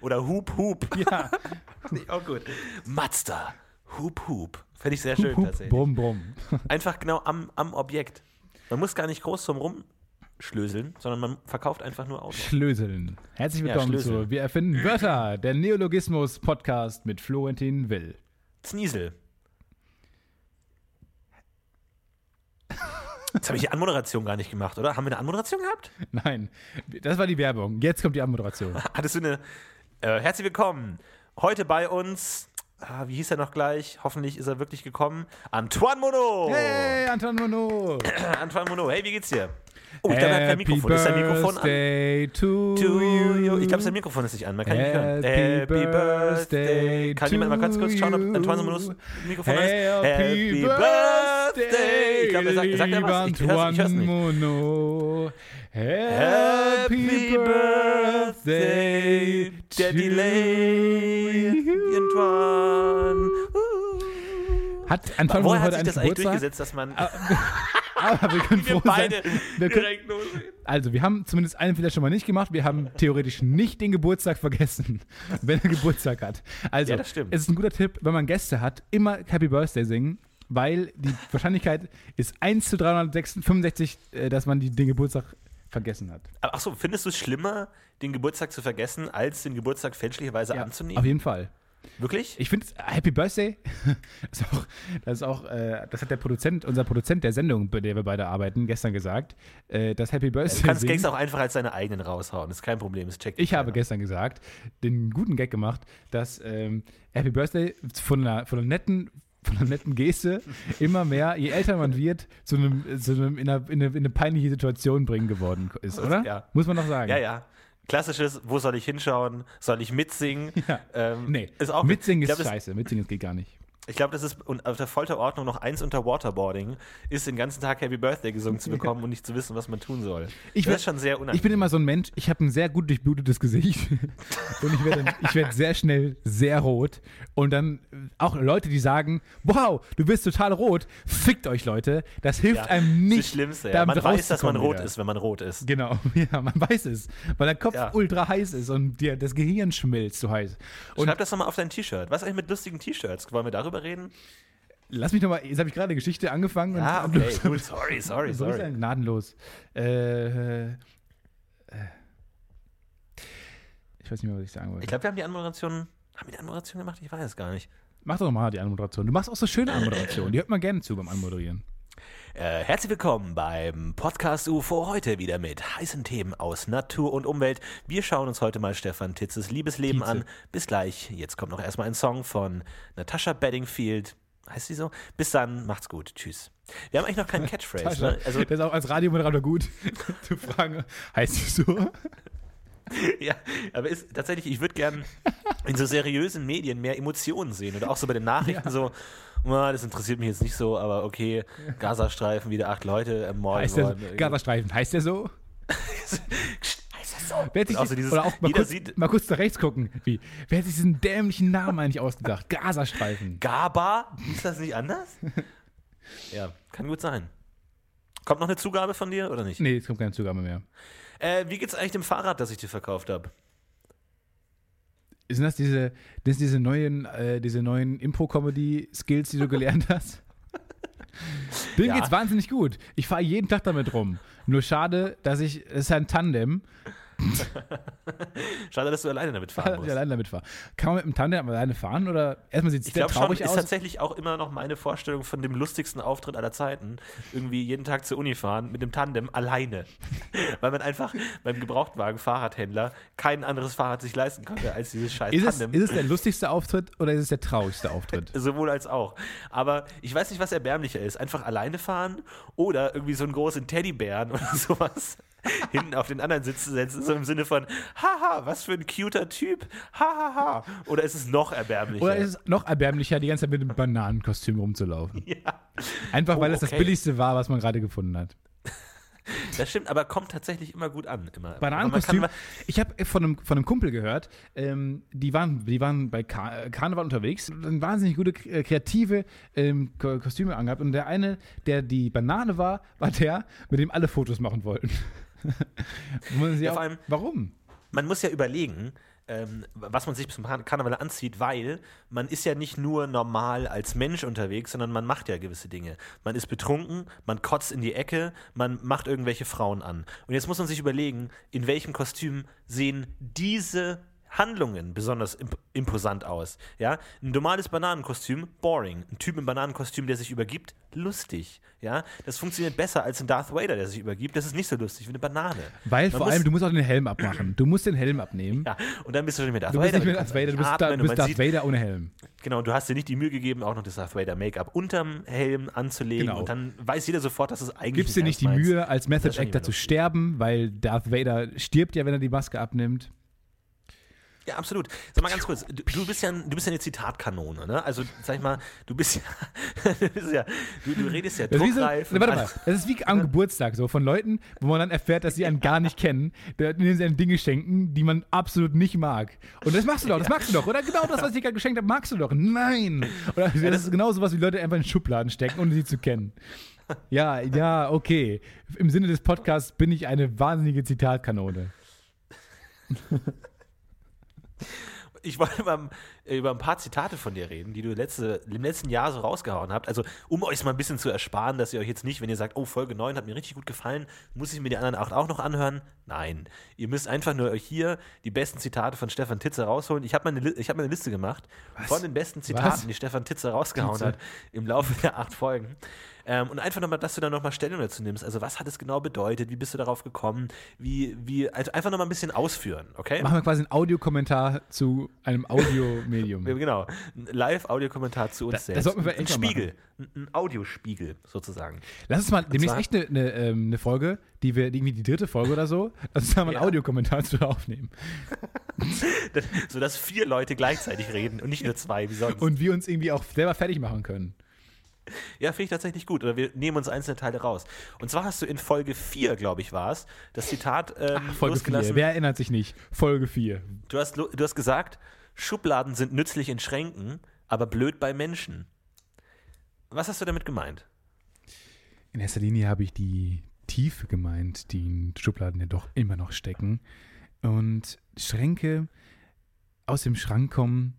Speaker 2: Oder Hup Hup.
Speaker 1: ja.
Speaker 2: Auch gut. Mazda. Hup Hup. Fände ich sehr schön
Speaker 1: Hup,
Speaker 2: tatsächlich.
Speaker 1: Brumm Brumm.
Speaker 2: Einfach genau am, am Objekt. Man muss gar nicht groß drum rumschlöseln, sondern man verkauft einfach nur Autos.
Speaker 1: Schlöseln. Herzlich
Speaker 2: Ja,
Speaker 1: willkommen
Speaker 2: Schlöseln.
Speaker 1: zu Wir erfinden Wörter, der Neologismus-Podcast mit Florentin Will.
Speaker 2: Zniesel. Jetzt habe ich die Anmoderation gar nicht gemacht, oder? Haben wir eine Anmoderation gehabt?
Speaker 1: Nein, das war die Werbung. Jetzt kommt die Anmoderation.
Speaker 2: Hattest du eine. Äh, herzlich willkommen. heute bei uns, ah, wie hieß er noch gleich? Hoffentlich ist er wirklich gekommen. Antoine Monod.
Speaker 1: Hey, Anton Monod.
Speaker 2: Antoine Monod, hey, wie geht's dir? Oh, ich glaube, er hat kein Mikrofon. Ist sein Mikrofon an?
Speaker 1: To,
Speaker 2: To you. Ich glaube, sein Mikrofon ist nicht an. Man kann ihn nicht hören.
Speaker 1: Happy Birthday
Speaker 2: Kann jemand mal ganz kurz schauen, ob
Speaker 1: to
Speaker 2: Antoine
Speaker 1: you.
Speaker 2: Monods Mikrofon an ist?
Speaker 1: Happy Birthday,
Speaker 2: Ich glaube, er sagt, sagt er was? Ich hör's, ich hör's nicht.
Speaker 1: Mono.
Speaker 2: Happy
Speaker 1: Birthday,
Speaker 2: der
Speaker 1: to
Speaker 2: Delay,
Speaker 1: you.
Speaker 2: Antoine. Uh.
Speaker 1: Hat Antoine
Speaker 2: Woher
Speaker 1: Mono
Speaker 2: hat
Speaker 1: heute
Speaker 2: sich das
Speaker 1: einen
Speaker 2: eigentlich
Speaker 1: Geburtstag?
Speaker 2: durchgesetzt, dass man
Speaker 1: Aber wir können
Speaker 2: wir
Speaker 1: froh sein.
Speaker 2: beide
Speaker 1: Wir können,
Speaker 2: direkt losgehen?
Speaker 1: also, wir haben zumindest einen Fehler schon mal nicht gemacht. Wir haben theoretisch nicht den Geburtstag vergessen, wenn er Geburtstag hat. Also,
Speaker 2: Ja, das stimmt.
Speaker 1: es ist ein guter Tipp, wenn man Gäste hat, immer Happy Birthday singen, weil die Wahrscheinlichkeit ist 1 zu 365, äh, dass man die, den Geburtstag vergessen hat.
Speaker 2: Achso, findest du es schlimmer, den Geburtstag zu vergessen, als den Geburtstag fälschlicherweise
Speaker 1: Ja,
Speaker 2: anzunehmen?
Speaker 1: auf jeden Fall.
Speaker 2: Wirklich?
Speaker 1: Ich finde Happy Birthday, ist auch, das ist auch, äh, das hat der Produzent, unser Produzent der Sendung, bei der wir beide arbeiten, gestern gesagt, äh, dass Happy Birthday
Speaker 2: Du kannst Gags auch einfach als deine eigenen raushauen. ist kein Problem. Das checkt
Speaker 1: Ich habe
Speaker 2: keiner.
Speaker 1: gestern gesagt, den guten Gag gemacht, dass ähm, Happy Birthday von einer, von einer netten von einer netten Geste immer mehr, je älter man wird, zu einem, zu einem in, eine, in, eine, in eine peinliche Situation bringen geworden ist, oder?
Speaker 2: Ja.
Speaker 1: Muss man doch sagen.
Speaker 2: Ja, ja. Klassisches, wo soll ich hinschauen? Soll ich mitsingen?
Speaker 1: Ja.
Speaker 2: Ähm,
Speaker 1: Nee,
Speaker 2: ist auch
Speaker 1: mitsingen ist
Speaker 2: glaub,
Speaker 1: scheiße. Mitsingen geht gar nicht.
Speaker 2: Ich glaube, das ist und auf der Folterordnung noch eins unter Waterboarding, ist den ganzen Tag Happy Birthday gesungen zu bekommen und nicht zu wissen, was man tun soll.
Speaker 1: Ich
Speaker 2: das ist schon sehr unangenehm.
Speaker 1: Ich bin immer so ein Mensch, ich habe ein sehr gut durchblutetes Gesicht und ich werde werd sehr schnell sehr rot und dann äh, auch Leute, die sagen, wow, du bist total rot, fickt euch Leute, das hilft
Speaker 2: ja,
Speaker 1: einem
Speaker 2: ist
Speaker 1: nicht.
Speaker 2: das Schlimmste. Ja. Man weiß, dass man rot
Speaker 1: wieder.
Speaker 2: ist, wenn man rot ist.
Speaker 1: Genau, ja, man weiß es, weil der Kopf
Speaker 2: Ja.
Speaker 1: ultra heiß ist und dir das Gehirn schmilzt so heiß. Und
Speaker 2: Schreib das nochmal auf dein T-Shirt. Was eigentlich mit lustigen T-Shirts? Wollen wir darüber reden?
Speaker 1: lass mich nochmal, jetzt habe ich gerade eine Geschichte angefangen
Speaker 2: Ah, okay, gut. Sorry, sorry,
Speaker 1: So ist
Speaker 2: sorry.
Speaker 1: ein gnadenlos. Äh, äh, ich weiß nicht mehr, was ich sagen wollte.
Speaker 2: Ich glaube, wir haben die Anmoderation. Haben wir die Anmoderation gemacht? Ich weiß es gar nicht.
Speaker 1: Mach doch mal die Anmoderation. Du machst auch so schöne Anmoderationen. Die hört man gerne zu beim Anmoderieren.
Speaker 2: Äh, herzlich willkommen beim Podcast UFO heute wieder mit heißen Themen aus Natur und Umwelt. Wir schauen uns heute mal Stefan Titzes Liebesleben
Speaker 1: Tietze.
Speaker 2: an. Bis gleich. Jetzt kommt noch erstmal ein Song von Natasha Bedingfield. Heißt sie so? Bis dann, macht's gut. Tschüss. Wir haben eigentlich noch keinen Catchphrase. ne? Also,
Speaker 1: das ist auch als Radiomoderator gut zu fragen, heißt es so?
Speaker 2: ja, aber ist tatsächlich, ich würde gern in so seriösen Medien mehr Emotionen sehen. Oder auch so bei den Nachrichten so, "Ah, das interessiert mich jetzt nicht so, aber okay, Gazastreifen, wieder acht Leute ermordet
Speaker 1: Heißt der
Speaker 2: worden.
Speaker 1: Gazastreifen, heißt der so?
Speaker 2: Heißt das so?
Speaker 1: Wer hat sich
Speaker 2: dieses-
Speaker 1: oder auch mal kurz, mal kurz nach rechts gucken. Wie? Wer hat sich diesen dämlichen Namen eigentlich ausgedacht? Gazastreifen.
Speaker 2: Gaba? Ist das nicht anders? ja, kann gut sein. Kommt noch eine Zugabe von dir oder nicht?
Speaker 1: Nee, jetzt kommt keine Zugabe mehr.
Speaker 2: Äh, wie geht's eigentlich dem Fahrrad, das ich dir verkauft habe?
Speaker 1: Sind das diese, das diese neuen, äh, diese neuen Impro-Comedy-Skills, die du gelernt hast? Dem
Speaker 2: Ja.
Speaker 1: geht's wahnsinnig gut. Ich fahre jeden Tag damit rum. Nur schade, dass ich, es ist ein Tandem,
Speaker 2: Schade, dass du alleine damit fahren
Speaker 1: dass ich
Speaker 2: musst.
Speaker 1: alleine damit fahre. Kann man mit dem Tandem alleine fahren oder erstmal sieht es sehr
Speaker 2: glaube schon,
Speaker 1: traurig
Speaker 2: ist
Speaker 1: aus?
Speaker 2: tatsächlich auch immer noch meine Vorstellung von dem lustigsten Auftritt aller Zeiten. Irgendwie jeden Tag zur Uni fahren mit dem Tandem alleine. Weil man einfach beim Gebrauchtwagen-Fahrradhändler kein anderes Fahrrad sich leisten konnte als dieses scheiß
Speaker 1: Ist es,
Speaker 2: Tandem.
Speaker 1: ist es der lustigste Auftritt oder ist es der traurigste Auftritt?
Speaker 2: Sowohl als auch. Aber ich weiß nicht, was erbärmlicher ist. Einfach alleine fahren oder irgendwie so einen großen Teddybären oder sowas hinten auf den anderen Sitz zu setzen. So im Sinne von, haha, was für ein cuter Typ. Hahaha. Oder ist es noch erbärmlicher?
Speaker 1: Oder ist es noch erbärmlicher, die ganze Zeit mit einem Bananenkostüm rumzulaufen?
Speaker 2: ja,
Speaker 1: Einfach weil
Speaker 2: Oh,
Speaker 1: es das
Speaker 2: okay.
Speaker 1: billigste war, was man gerade gefunden hat.
Speaker 2: das stimmt, aber kommt tatsächlich immer gut an. Immer.
Speaker 1: Bananenkostüm. Ich habe von einem, von einem Kumpel gehört, ähm, die, waren, die waren bei Kar äh, Karneval unterwegs, und wahnsinnig gute äh, kreative ähm, Ko- Kostüme angehabt. Und der eine, der die Banane war, war der, mit dem alle Fotos machen wollten.
Speaker 2: Ja,
Speaker 1: auch,
Speaker 2: vor allem-
Speaker 1: warum?
Speaker 2: man muss ja überlegen, ähm, was man sich zum Kar- Karneval anzieht, weil man ist ja nicht nur normal als Mensch unterwegs, sondern man macht ja gewisse Dinge. Man ist betrunken, man kotzt in die Ecke, man macht irgendwelche Frauen an. Und jetzt muss man sich überlegen, in welchem Kostüm sehen diese Handlungen besonders imp imposant aus. Ja, ein normales Bananenkostüm, boring. Ein Typ im Bananenkostüm, der sich übergibt, lustig. Ja, das funktioniert besser als ein Darth Vader, der sich übergibt. Das ist nicht so lustig wie eine Banane.
Speaker 1: Weil
Speaker 2: Man
Speaker 1: vor allem, du musst auch den Helm abmachen. Du musst den Helm abnehmen.
Speaker 2: Ja, und dann bist du schon mit Darth
Speaker 1: Du bist
Speaker 2: Vader.
Speaker 1: nicht mehr Darth Vader, du bist,
Speaker 2: atmen
Speaker 1: da, du bist Darth
Speaker 2: sieht-
Speaker 1: Vader ohne Helm.
Speaker 2: Genau, du hast dir nicht die Mühe gegeben, auch noch das Darth Vader Make-up unterm Helm anzulegen
Speaker 1: Genau.
Speaker 2: und dann weiß jeder sofort, dass es eigentlich
Speaker 1: Gibst dir nicht die
Speaker 2: meinst.
Speaker 1: Mühe, als Method
Speaker 2: schon
Speaker 1: Actor zu sterben, weil Darth Vader stirbt ja, wenn er die Maske abnimmt.
Speaker 2: Ja, absolut. Sag mal ganz kurz, du, du bist ja, du bist ja eine Zitatkanone, ne? Also, sag ich mal, du bist ja, du, bist ja, du, du redest ja
Speaker 1: Das wie so,
Speaker 2: druckreif.
Speaker 1: warte mal, das ist wie am Geburtstag so von Leuten, wo man dann erfährt, dass sie einen gar nicht kennen, denen sie einem Dinge schenken, die man absolut nicht mag. Und das machst du doch, das magst du doch, oder? Genau das, was ich dir gerade geschenkt habe, magst du doch. Nein! Oder das ist genau sowas, wie Leute einfach in Schubladen stecken, ohne sie zu kennen. Ja, ja, okay. Im Sinne des Podcasts bin ich eine wahnsinnige Zitatkanone.
Speaker 2: Ich wollte über, über ein paar Zitate von dir reden, die du letzte, im letzten Jahr so rausgehauen habt. Also, um euch mal ein bisschen zu ersparen, dass ihr euch jetzt nicht, wenn ihr sagt, oh, Folge 9 hat mir richtig gut gefallen, muss ich mir die anderen acht auch noch anhören? Nein. Ihr müsst einfach nur euch hier die besten Zitate von Stefan Titze rausholen. Ich habe eine Li- hab mir eine Liste gemacht von den besten Zitaten,
Speaker 1: Was?
Speaker 2: die Stefan Titze rausgehauen
Speaker 1: Titze.
Speaker 2: hat im Laufe der acht Folgen. Ähm, und einfach nochmal, dass du da nochmal Stellung dazu nimmst. Also, was hat es genau bedeutet? Wie bist du darauf gekommen? Wie, wie, also einfach nochmal ein bisschen ausführen, okay?
Speaker 1: Machen wir quasi einen Audiokommentar zu einem Audiomedium.
Speaker 2: Genau. Ein Live-Audiokommentar zu uns
Speaker 1: Das- das
Speaker 2: selbst.
Speaker 1: sollten wir
Speaker 2: ein
Speaker 1: mal
Speaker 2: Spiegel. Ein, ein Audiospiegel sozusagen.
Speaker 1: Lass uns mal demnächst echt eine, eine, ähm, eine Folge, die wir, irgendwie die dritte Folge oder so, lass uns da mal einen
Speaker 2: Ja.
Speaker 1: Audiokommentar zu aufnehmen.
Speaker 2: Sodass vier Leute gleichzeitig reden und nicht nur zwei wie sonst.
Speaker 1: Und wir uns irgendwie auch selber fertig machen können.
Speaker 2: ja, finde ich tatsächlich gut. Oder wir nehmen uns einzelne Teile raus. Und zwar hast du in Folge 4, glaube ich, war es, das Zitat ähm,
Speaker 1: Folge 4.
Speaker 2: losgelassen.
Speaker 1: Wer erinnert sich nicht? Folge 4.
Speaker 2: Du, hast, du hast gesagt, Schubladen sind nützlich in Schränken, aber blöd bei Menschen. Was hast du damit gemeint?
Speaker 1: In erster Linie habe ich die Tiefe gemeint, die in Schubladen ja doch immer noch stecken. Und Schränke aus dem Schrank kommen.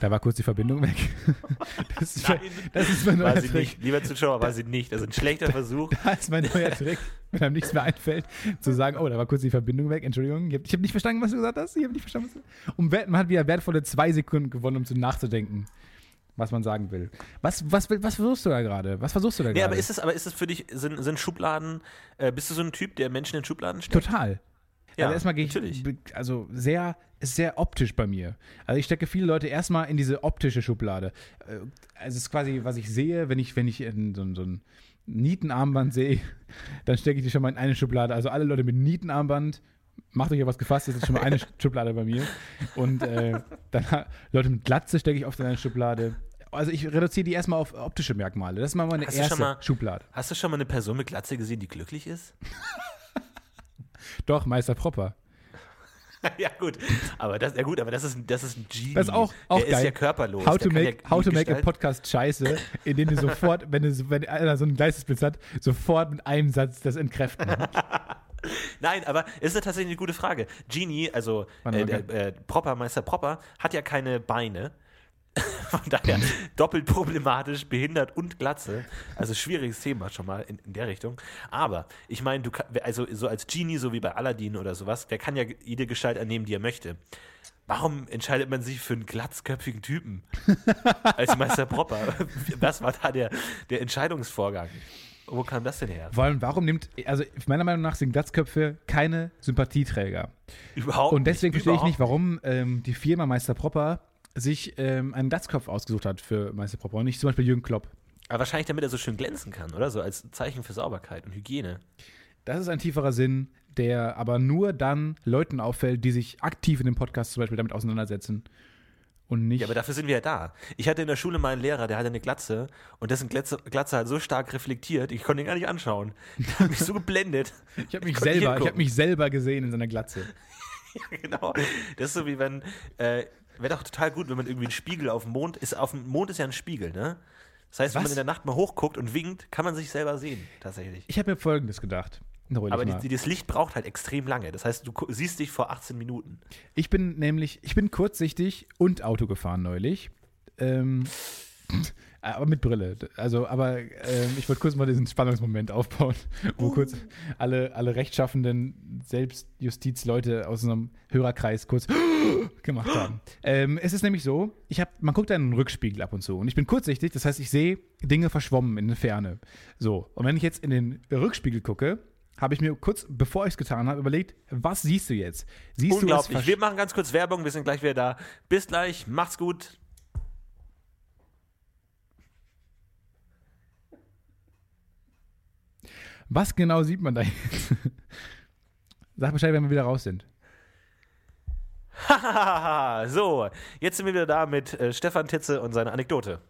Speaker 1: Da war kurz die Verbindung weg. Das ist,
Speaker 2: Nein.
Speaker 1: das ist mein neuer Trick.
Speaker 2: nicht. Lieber Zuschauer, war sie nicht. Das ist ein schlechter Versuch.
Speaker 1: Da ist mein neuer Trick, wenn einem nichts mehr einfällt, zu sagen, oh, da war kurz die Verbindung weg, Entschuldigung, ich habe hab nicht verstanden, was du gesagt hast, ich habe nicht verstanden, was du Und man hat wieder wertvolle zwei Sekunden gewonnen, um zu nachzudenken, was man sagen will. Was, was, was versuchst du da gerade? Was versuchst du da
Speaker 2: Nee,
Speaker 1: gerade?
Speaker 2: aber ist es, aber ist es für dich, sind, sind Schubladen, äh, bist du so ein Typ, der Menschen in Schubladen steckt?
Speaker 1: Total.
Speaker 2: Ja,
Speaker 1: also erstmal gehe ich,
Speaker 2: natürlich.
Speaker 1: also sehr, ist sehr optisch bei mir. Also ich stecke viele Leute erstmal in diese optische Schublade. Also es ist quasi, was ich sehe, wenn ich, wenn ich in so, so ein Nietenarmband sehe, dann stecke ich die schon mal in eine Schublade. Also alle Leute mit Nietenarmband, macht euch ja was gefasst, das ist schon mal eine Schublade bei mir. Und äh, dann Leute mit Glatze stecke ich oft in eine Schublade. Also ich reduziere die erstmal auf optische Merkmale. Das ist mal meine
Speaker 2: Hast
Speaker 1: erste
Speaker 2: mal-
Speaker 1: Schublade.
Speaker 2: Hast du schon mal eine Person mit Glatze gesehen, die glücklich ist?
Speaker 1: Doch, Meister Propper.
Speaker 2: ja, gut. Aber das, ja gut, aber das ist, das ist ein Genie.
Speaker 1: Das ist auch, auch
Speaker 2: der
Speaker 1: geil.
Speaker 2: ist ja körperlos.
Speaker 1: How to make,
Speaker 2: ja
Speaker 1: how to make a Podcast scheiße, in dem du sofort, wenn, du, wenn einer so einen Geistesblitz hat, sofort mit einem Satz das entkräften.
Speaker 2: Nein, aber es ist ja tatsächlich eine gute Frage. Genie, also äh, der äh, Propper, Meister Propper, hat ja keine Beine. Von daher doppelt problematisch, behindert und Glatze. Also schwieriges Thema schon mal in, in der Richtung. Aber ich meine, du kann, also so als Genie, so wie bei Aladdin oder sowas, der kann ja jede Gestalt annehmen, die er möchte. Warum entscheidet man sich für einen glatzköpfigen Typen als Meister Propper? Was war da der, der Entscheidungsvorgang? Wo kam das denn her?
Speaker 1: Allem, warum nimmt, also meiner Meinung nach sind Glatzköpfe keine Sympathieträger.
Speaker 2: Überhaupt
Speaker 1: Und deswegen verstehe ich nicht, warum ähm, die Firma Meister Propper sich ähm, einen Glatzkopf ausgesucht hat für Meister Propper und nicht zum Beispiel Jürgen Klopp.
Speaker 2: Aber wahrscheinlich, damit er so schön glänzen kann, oder? So als Zeichen für Sauberkeit und Hygiene.
Speaker 1: Das ist ein tieferer Sinn, der aber nur dann Leuten auffällt, die sich aktiv in dem Podcast zum Beispiel damit auseinandersetzen. Und nicht.
Speaker 2: Ja, aber dafür sind wir ja da. Ich hatte in der Schule mal einen Lehrer, der hatte eine Glatze und dessen Glatze, Glatze hat so stark reflektiert, ich konnte ihn gar nicht anschauen. Der hat mich so geblendet.
Speaker 1: ich habe mich, selber- ich hab mich selber gesehen in seiner Glatze.
Speaker 2: genau. Das ist so wie wenn, äh, wäre doch total gut, wenn man irgendwie einen Spiegel auf dem Mond ist. Auf dem Mond ist ja ein Spiegel, ne? Das heißt, wenn
Speaker 1: Was?
Speaker 2: man in der Nacht mal hochguckt und winkt, kann man sich selber sehen, tatsächlich.
Speaker 1: Ich habe mir Folgendes gedacht. Neulich
Speaker 2: Aber die, das Licht braucht halt extrem lange. Das heißt, du siehst dich vor 18 Minuten.
Speaker 1: Ich bin nämlich, ich bin kurzsichtig und Auto gefahren neulich. Ähm, Aber mit Brille. Also, aber ähm, ich wollte kurz mal diesen Spannungsmoment aufbauen, wo kurz alle, alle rechtschaffenden Selbstjustizleute aus unserem Hörerkreis kurz gemacht haben. Ähm, es ist nämlich so, ich hab, man guckt einen Rückspiegel ab und zu und ich bin kurzsichtig, das heißt, ich sehe Dinge verschwommen in der Ferne. So, und wenn ich jetzt in den Rückspiegel gucke, habe ich mir kurz, bevor ich es getan habe, überlegt, was siehst du jetzt? Siehst du
Speaker 2: Unglaublich.
Speaker 1: versch-
Speaker 2: Wir machen ganz kurz Werbung, wir sind gleich wieder da. Bis gleich, macht's gut.
Speaker 1: Was genau sieht man da jetzt? Sag Bescheid, wenn wir wieder raus sind.
Speaker 2: Hahaha, so, jetzt sind wir wieder da mit äh, Stefan Titze und seiner Anekdote.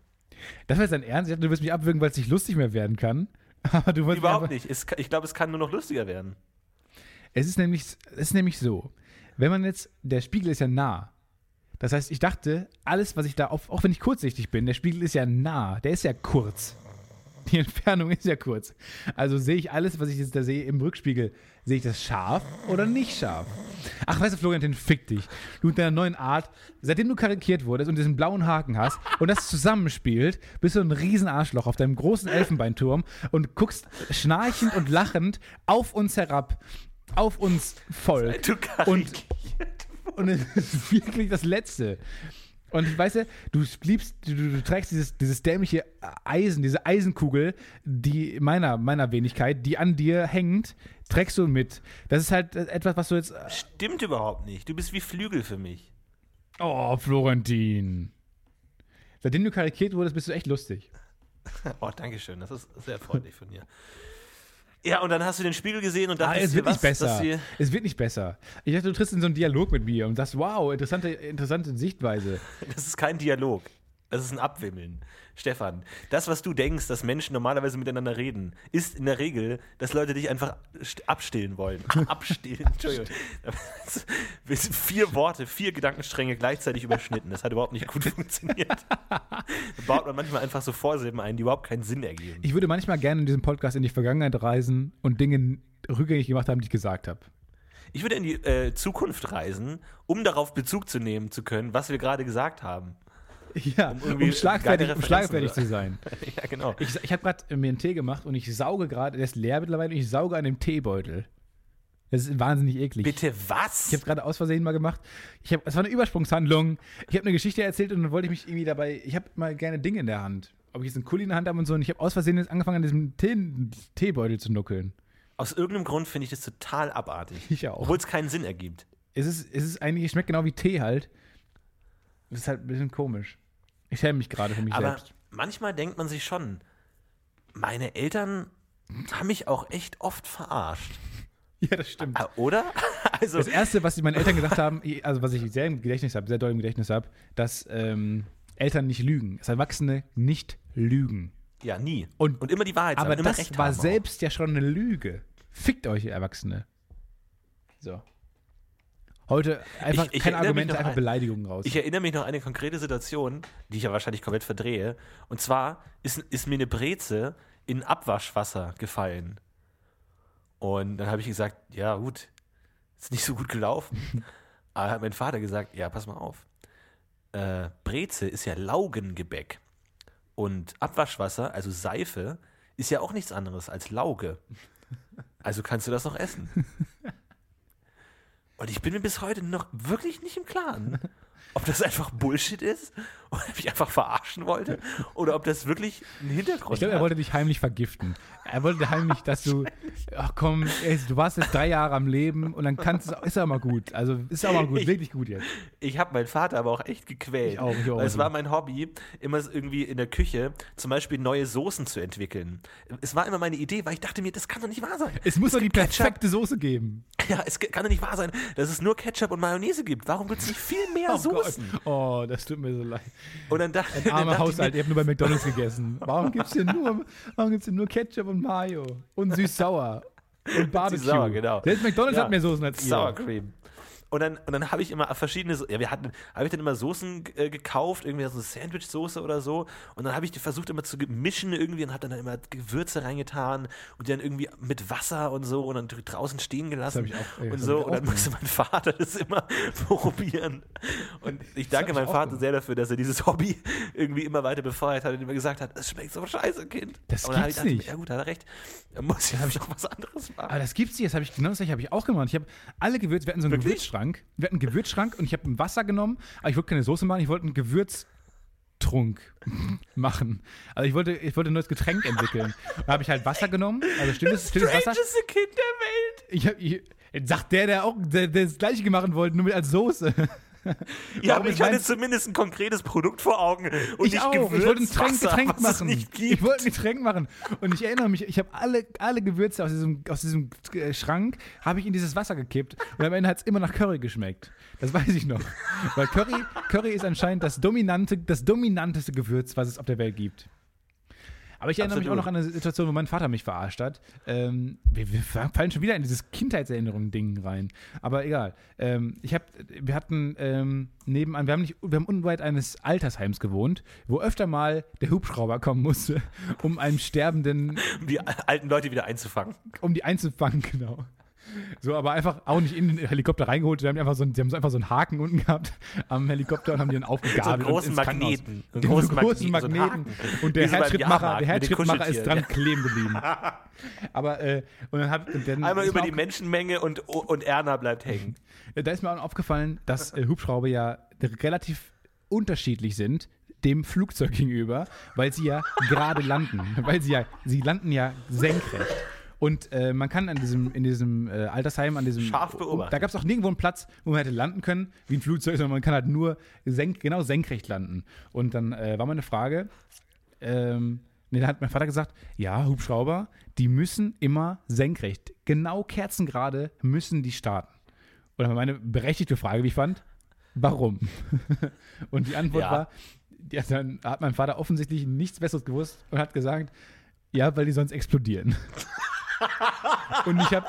Speaker 1: Das war jetzt dein Ernst? Ich dachte, du wirst mich abwürgen, weil es nicht lustig mehr werden kann. Aber du
Speaker 2: Überhaupt nicht. Es, ich glaube, es kann nur noch lustiger werden.
Speaker 1: Es ist nämlich, es ist nämlich so, wenn man jetzt, der Spiegel ist ja nah. Das heißt, ich dachte, alles, was ich da, auf, auch wenn ich kurzsichtig bin, der Spiegel ist ja nah, der ist ja kurz. Die Entfernung ist ja kurz. Also sehe ich alles, was ich jetzt da sehe im Rückspiegel, sehe ich das scharf oder nicht scharf? Ach, weißt du, Florentin, fick dich. Du mit deiner neuen Art, seitdem du karikiert wurdest und diesen blauen Haken hast und das zusammenspielt, bist du ein Riesenarschloch auf deinem großen Elfenbeinturm und guckst schnarchend und lachend auf uns herab, auf uns Volk.
Speaker 2: Du
Speaker 1: Und, und es ist wirklich das Letzte. Und weißt du, du liebst, du, du trägst dieses, dieses dämliche Eisen, diese Eisenkugel, die meiner, meiner Wenigkeit, die an dir hängt, trägst du mit. Das ist halt etwas, was du jetzt.
Speaker 2: Stimmt überhaupt nicht. Du bist wie Flügel für mich.
Speaker 1: Oh, Florentin. Seitdem du karikiert wurdest, bist du echt lustig.
Speaker 2: Oh, danke schön. Das ist sehr freundlich von dir. Ja, und dann hast du den Spiegel gesehen und
Speaker 1: Ah,
Speaker 2: dachtest
Speaker 1: es
Speaker 2: dir,
Speaker 1: wird
Speaker 2: was,
Speaker 1: nicht besser. Es wird nicht besser. Ich dachte, du trittst in so einen Dialog mit mir und sagst, wow, interessante, interessante Sichtweise.
Speaker 2: Das ist kein Dialog. Das ist ein Abwimmeln. Stefan, das, was du denkst, dass Menschen normalerweise miteinander reden, ist in der Regel, dass Leute dich einfach st- abstillen wollen. Abstillen, Entschuldigung. Vier Worte, vier Gedankenstränge gleichzeitig überschnitten. Das hat überhaupt nicht gut funktioniert. Da baut man manchmal einfach so Vorsilben ein, die überhaupt keinen Sinn ergeben.
Speaker 1: Ich würde manchmal gerne in diesem Podcast in die Vergangenheit reisen und Dinge rückgängig gemacht haben, die ich gesagt habe.
Speaker 2: Ich würde in die äh, Zukunft reisen, um darauf Bezug zu nehmen zu können, was wir gerade gesagt haben.
Speaker 1: Ja, um,
Speaker 2: irgendwie
Speaker 1: schlagfertig, um schlagfertig zu sein.
Speaker 2: ja, genau.
Speaker 1: Ich, ich habe gerade mir einen Tee gemacht und ich sauge gerade, der ist leer mittlerweile, und ich sauge an dem Teebeutel. Das ist wahnsinnig eklig.
Speaker 2: Bitte was?
Speaker 1: Ich habe gerade aus Versehen mal gemacht. Ich hab, es war eine Übersprungshandlung. Ich habe eine Geschichte erzählt und dann wollte ich mich irgendwie dabei. Ich habe mal gerne Dinge in der Hand. Ob ich jetzt einen Kuli in der Hand habe und so. Und ich habe aus Versehen jetzt angefangen, an diesem Tee, Teebeutel zu nuckeln.
Speaker 2: Aus irgendeinem Grund finde ich das total abartig.
Speaker 1: Ich auch.
Speaker 2: Obwohl es keinen Sinn ergibt.
Speaker 1: Es ist, es ist eigentlich, es schmeckt genau wie Tee halt. Es ist halt ein bisschen komisch. Ich schäme mich gerade für mich
Speaker 2: Aber
Speaker 1: selbst.
Speaker 2: manchmal denkt man sich schon, meine Eltern haben mich auch echt oft verarscht.
Speaker 1: Ja, das stimmt.
Speaker 2: Ah, Oder? Also,
Speaker 1: Das erste, was meine Eltern gesagt haben, also was ich sehr im Gedächtnis habe, sehr doll im Gedächtnis habe, dass ähm, Eltern nicht lügen, dass Erwachsene nicht lügen.
Speaker 2: ja, nie.
Speaker 1: Und-
Speaker 2: Und immer die Wahrheit sagen,
Speaker 1: Aber
Speaker 2: immer
Speaker 1: das
Speaker 2: recht
Speaker 1: war
Speaker 2: haben auch.
Speaker 1: selbst ja schon eine Lüge. Fickt euch, ihr Erwachsene. So. Heute einfach
Speaker 2: Ich- ich
Speaker 1: keine
Speaker 2: erinnere mich
Speaker 1: Argumente,
Speaker 2: noch
Speaker 1: einfach
Speaker 2: ein-
Speaker 1: Beleidigungen raus.
Speaker 2: Ich erinnere mich noch an eine konkrete Situation, die ich ja wahrscheinlich komplett verdrehe. Und zwar ist, ist mir eine Breze in Abwaschwasser gefallen. Und dann habe ich gesagt, ja gut, ist nicht so gut gelaufen. Aber hat mein Vater gesagt, ja, pass mal auf. Äh, Breze ist ja Laugengebäck. Und Abwaschwasser, also Seife, ist ja auch nichts anderes als Lauge. Also kannst du das noch essen. Und ich bin mir bis heute noch wirklich nicht im Klaren, ob das einfach Bullshit ist oder mich einfach verarschen wollte oder ob das wirklich einen Hintergrund
Speaker 1: Ich glaube, er wollte dich heimlich vergiften. Er wollte heimlich, dass du, ach komm, ey, du warst jetzt drei Jahre am Leben und dann kannst du, ist auch mal gut. Also ist auch mal gut,
Speaker 2: Ich-
Speaker 1: wirklich gut jetzt.
Speaker 2: Ich habe meinen Vater aber auch echt gequält.
Speaker 1: Ich auch, ich auch.
Speaker 2: Weil es war mein Hobby, immer irgendwie in der Küche zum Beispiel neue Soßen zu entwickeln. Es war immer meine Idee, weil ich dachte mir, das kann doch nicht wahr sein.
Speaker 1: Es muss doch die
Speaker 2: gibt Ketchup.
Speaker 1: perfekte Soße geben.
Speaker 2: Ja, es kann doch nicht wahr sein, dass es nur Ketchup und Mayonnaise gibt. Warum gibt es nicht viel mehr
Speaker 1: Oh Gott.
Speaker 2: Soßen?
Speaker 1: Oh, das tut mir so leid.
Speaker 2: Und dann dachte, dann
Speaker 1: Armer Haushalt,
Speaker 2: mir,
Speaker 1: ihr habt nur bei McDonalds gegessen. Warum gibt's hier nur, warum gibt's hier nur Ketchup und Mayo und süß-sauer und Barbecue?
Speaker 2: Süß-sauer, genau.
Speaker 1: Selbst McDonalds
Speaker 2: Ja,
Speaker 1: hat mehr Soßen als ihr.
Speaker 2: Sour Cream. Und dann, und dann habe ich immer verschiedene, ja, wir hatten, habe ich dann immer Soßen äh, gekauft, irgendwie so eine Sandwich-Soße oder so. Und dann habe ich die versucht immer zu mischen irgendwie und habe dann, immer Gewürze reingetan und die dann irgendwie mit Wasser und so und dann dr- draußen stehen gelassen.
Speaker 1: ich auch- ey,
Speaker 2: und so.
Speaker 1: ich
Speaker 2: Und dann
Speaker 1: auch
Speaker 2: musste mein Vater das immer probieren. Und ich danke
Speaker 1: ich
Speaker 2: meinem
Speaker 1: auch
Speaker 2: Vater
Speaker 1: gemacht.
Speaker 2: sehr dafür, dass er dieses Hobby irgendwie immer weiter befeuert hat und immer gesagt hat, das schmeckt so scheiße, Kind.
Speaker 1: Das
Speaker 2: Und ich
Speaker 1: gibt's nicht.
Speaker 2: Ja gut, hat er recht. Dann muss ich noch was anderes machen.
Speaker 1: Aber das gibt's nicht, das habe ich genau das habe ich auch gemacht. Ich habe alle Gewürze, wir hatten so einen
Speaker 2: Wirklich?
Speaker 1: Gewürzschrank. Wir hatten einen Gewürzschrank und ich habe ein Wasser genommen, aber ich wollte keine Soße machen, ich wollte einen Gewürztrunk machen. Also ich wollte, ich wollte ein neues Getränk entwickeln. Da habe ich halt Wasser genommen, also stilles, stilles Wasser.
Speaker 2: Strangeste Kind der Welt.
Speaker 1: Ich hab, ich, sagt der, der auch der, der das gleiche machen wollte, nur mit als Soße.
Speaker 2: Ja, aber ich hatte zumindest ein konkretes Produkt vor Augen. Und
Speaker 1: ich
Speaker 2: nicht
Speaker 1: auch. Ich wollte ein Getränk,
Speaker 2: Gewürzwasser,
Speaker 1: Getränk machen. Ich wollte ein Getränk machen. Und ich erinnere mich, ich habe alle, alle Gewürze aus diesem, aus diesem äh, Schrank, habe ich in dieses Wasser gekippt. Und am Ende hat es immer nach Curry geschmeckt. Das weiß ich noch. Weil Curry, Curry ist anscheinend das, dominante, das dominanteste Gewürz, was es auf der Welt gibt. Aber ich erinnere mich auch
Speaker 2: Absolut.
Speaker 1: noch an eine Situation, wo mein Vater mich verarscht hat. Ähm, wir, wir fallen schon wieder in dieses Kindheitserinnerungen-Ding rein. Aber egal. Ähm, ich hab, wir hatten ähm, nebenan, wir haben, nicht, wir haben unweit eines Altersheims gewohnt, wo öfter mal der Hubschrauber kommen musste, um einem Sterbenden,
Speaker 2: die alten Leute wieder einzufangen.
Speaker 1: um die einzufangen, genau. So, aber einfach auch nicht in den Helikopter reingeholt. Die haben, einfach so, einen- haben so einfach so einen Haken unten gehabt am Helikopter und haben die dann
Speaker 2: So einen
Speaker 1: aufgegabelt.
Speaker 2: großen. Magneten. So einen
Speaker 1: Den
Speaker 2: großen
Speaker 1: großen
Speaker 2: Magneten, so
Speaker 1: Magneten.
Speaker 2: Haken.
Speaker 1: Und der
Speaker 2: so
Speaker 1: Herzschrittmacher, der
Speaker 2: den
Speaker 1: Herzschrittmacher ist dran kleben geblieben. Aber, äh, und dann hab, und dann
Speaker 2: Einmal über die Menschenmenge und, und Erna bleibt hängen.
Speaker 1: Da ist mir auch aufgefallen, dass äh, Hubschrauber ja relativ unterschiedlich sind dem Flugzeug gegenüber, weil sie ja gerade landen. Weil sie ja, sie landen ja senkrecht. Und äh, man kann an diesem, in diesem äh, Altersheim, an diesem.
Speaker 2: Scharf beobachten.
Speaker 1: Da gab es auch nirgendwo einen Platz, wo man hätte landen können, wie ein Flugzeug, sondern man kann halt nur senk, genau senkrecht landen. Und dann äh, war meine Frage, ähm, nee, da hat mein Vater gesagt, ja, Hubschrauber, die müssen immer senkrecht, genau kerzengerade müssen die starten. Und dann war meine berechtigte Frage, wie ich fand, warum? Und die Antwort
Speaker 2: Ja.
Speaker 1: war, ja, dann hat mein Vater offensichtlich nichts Besseres gewusst und hat gesagt, ja, weil die sonst explodieren. Und ich habe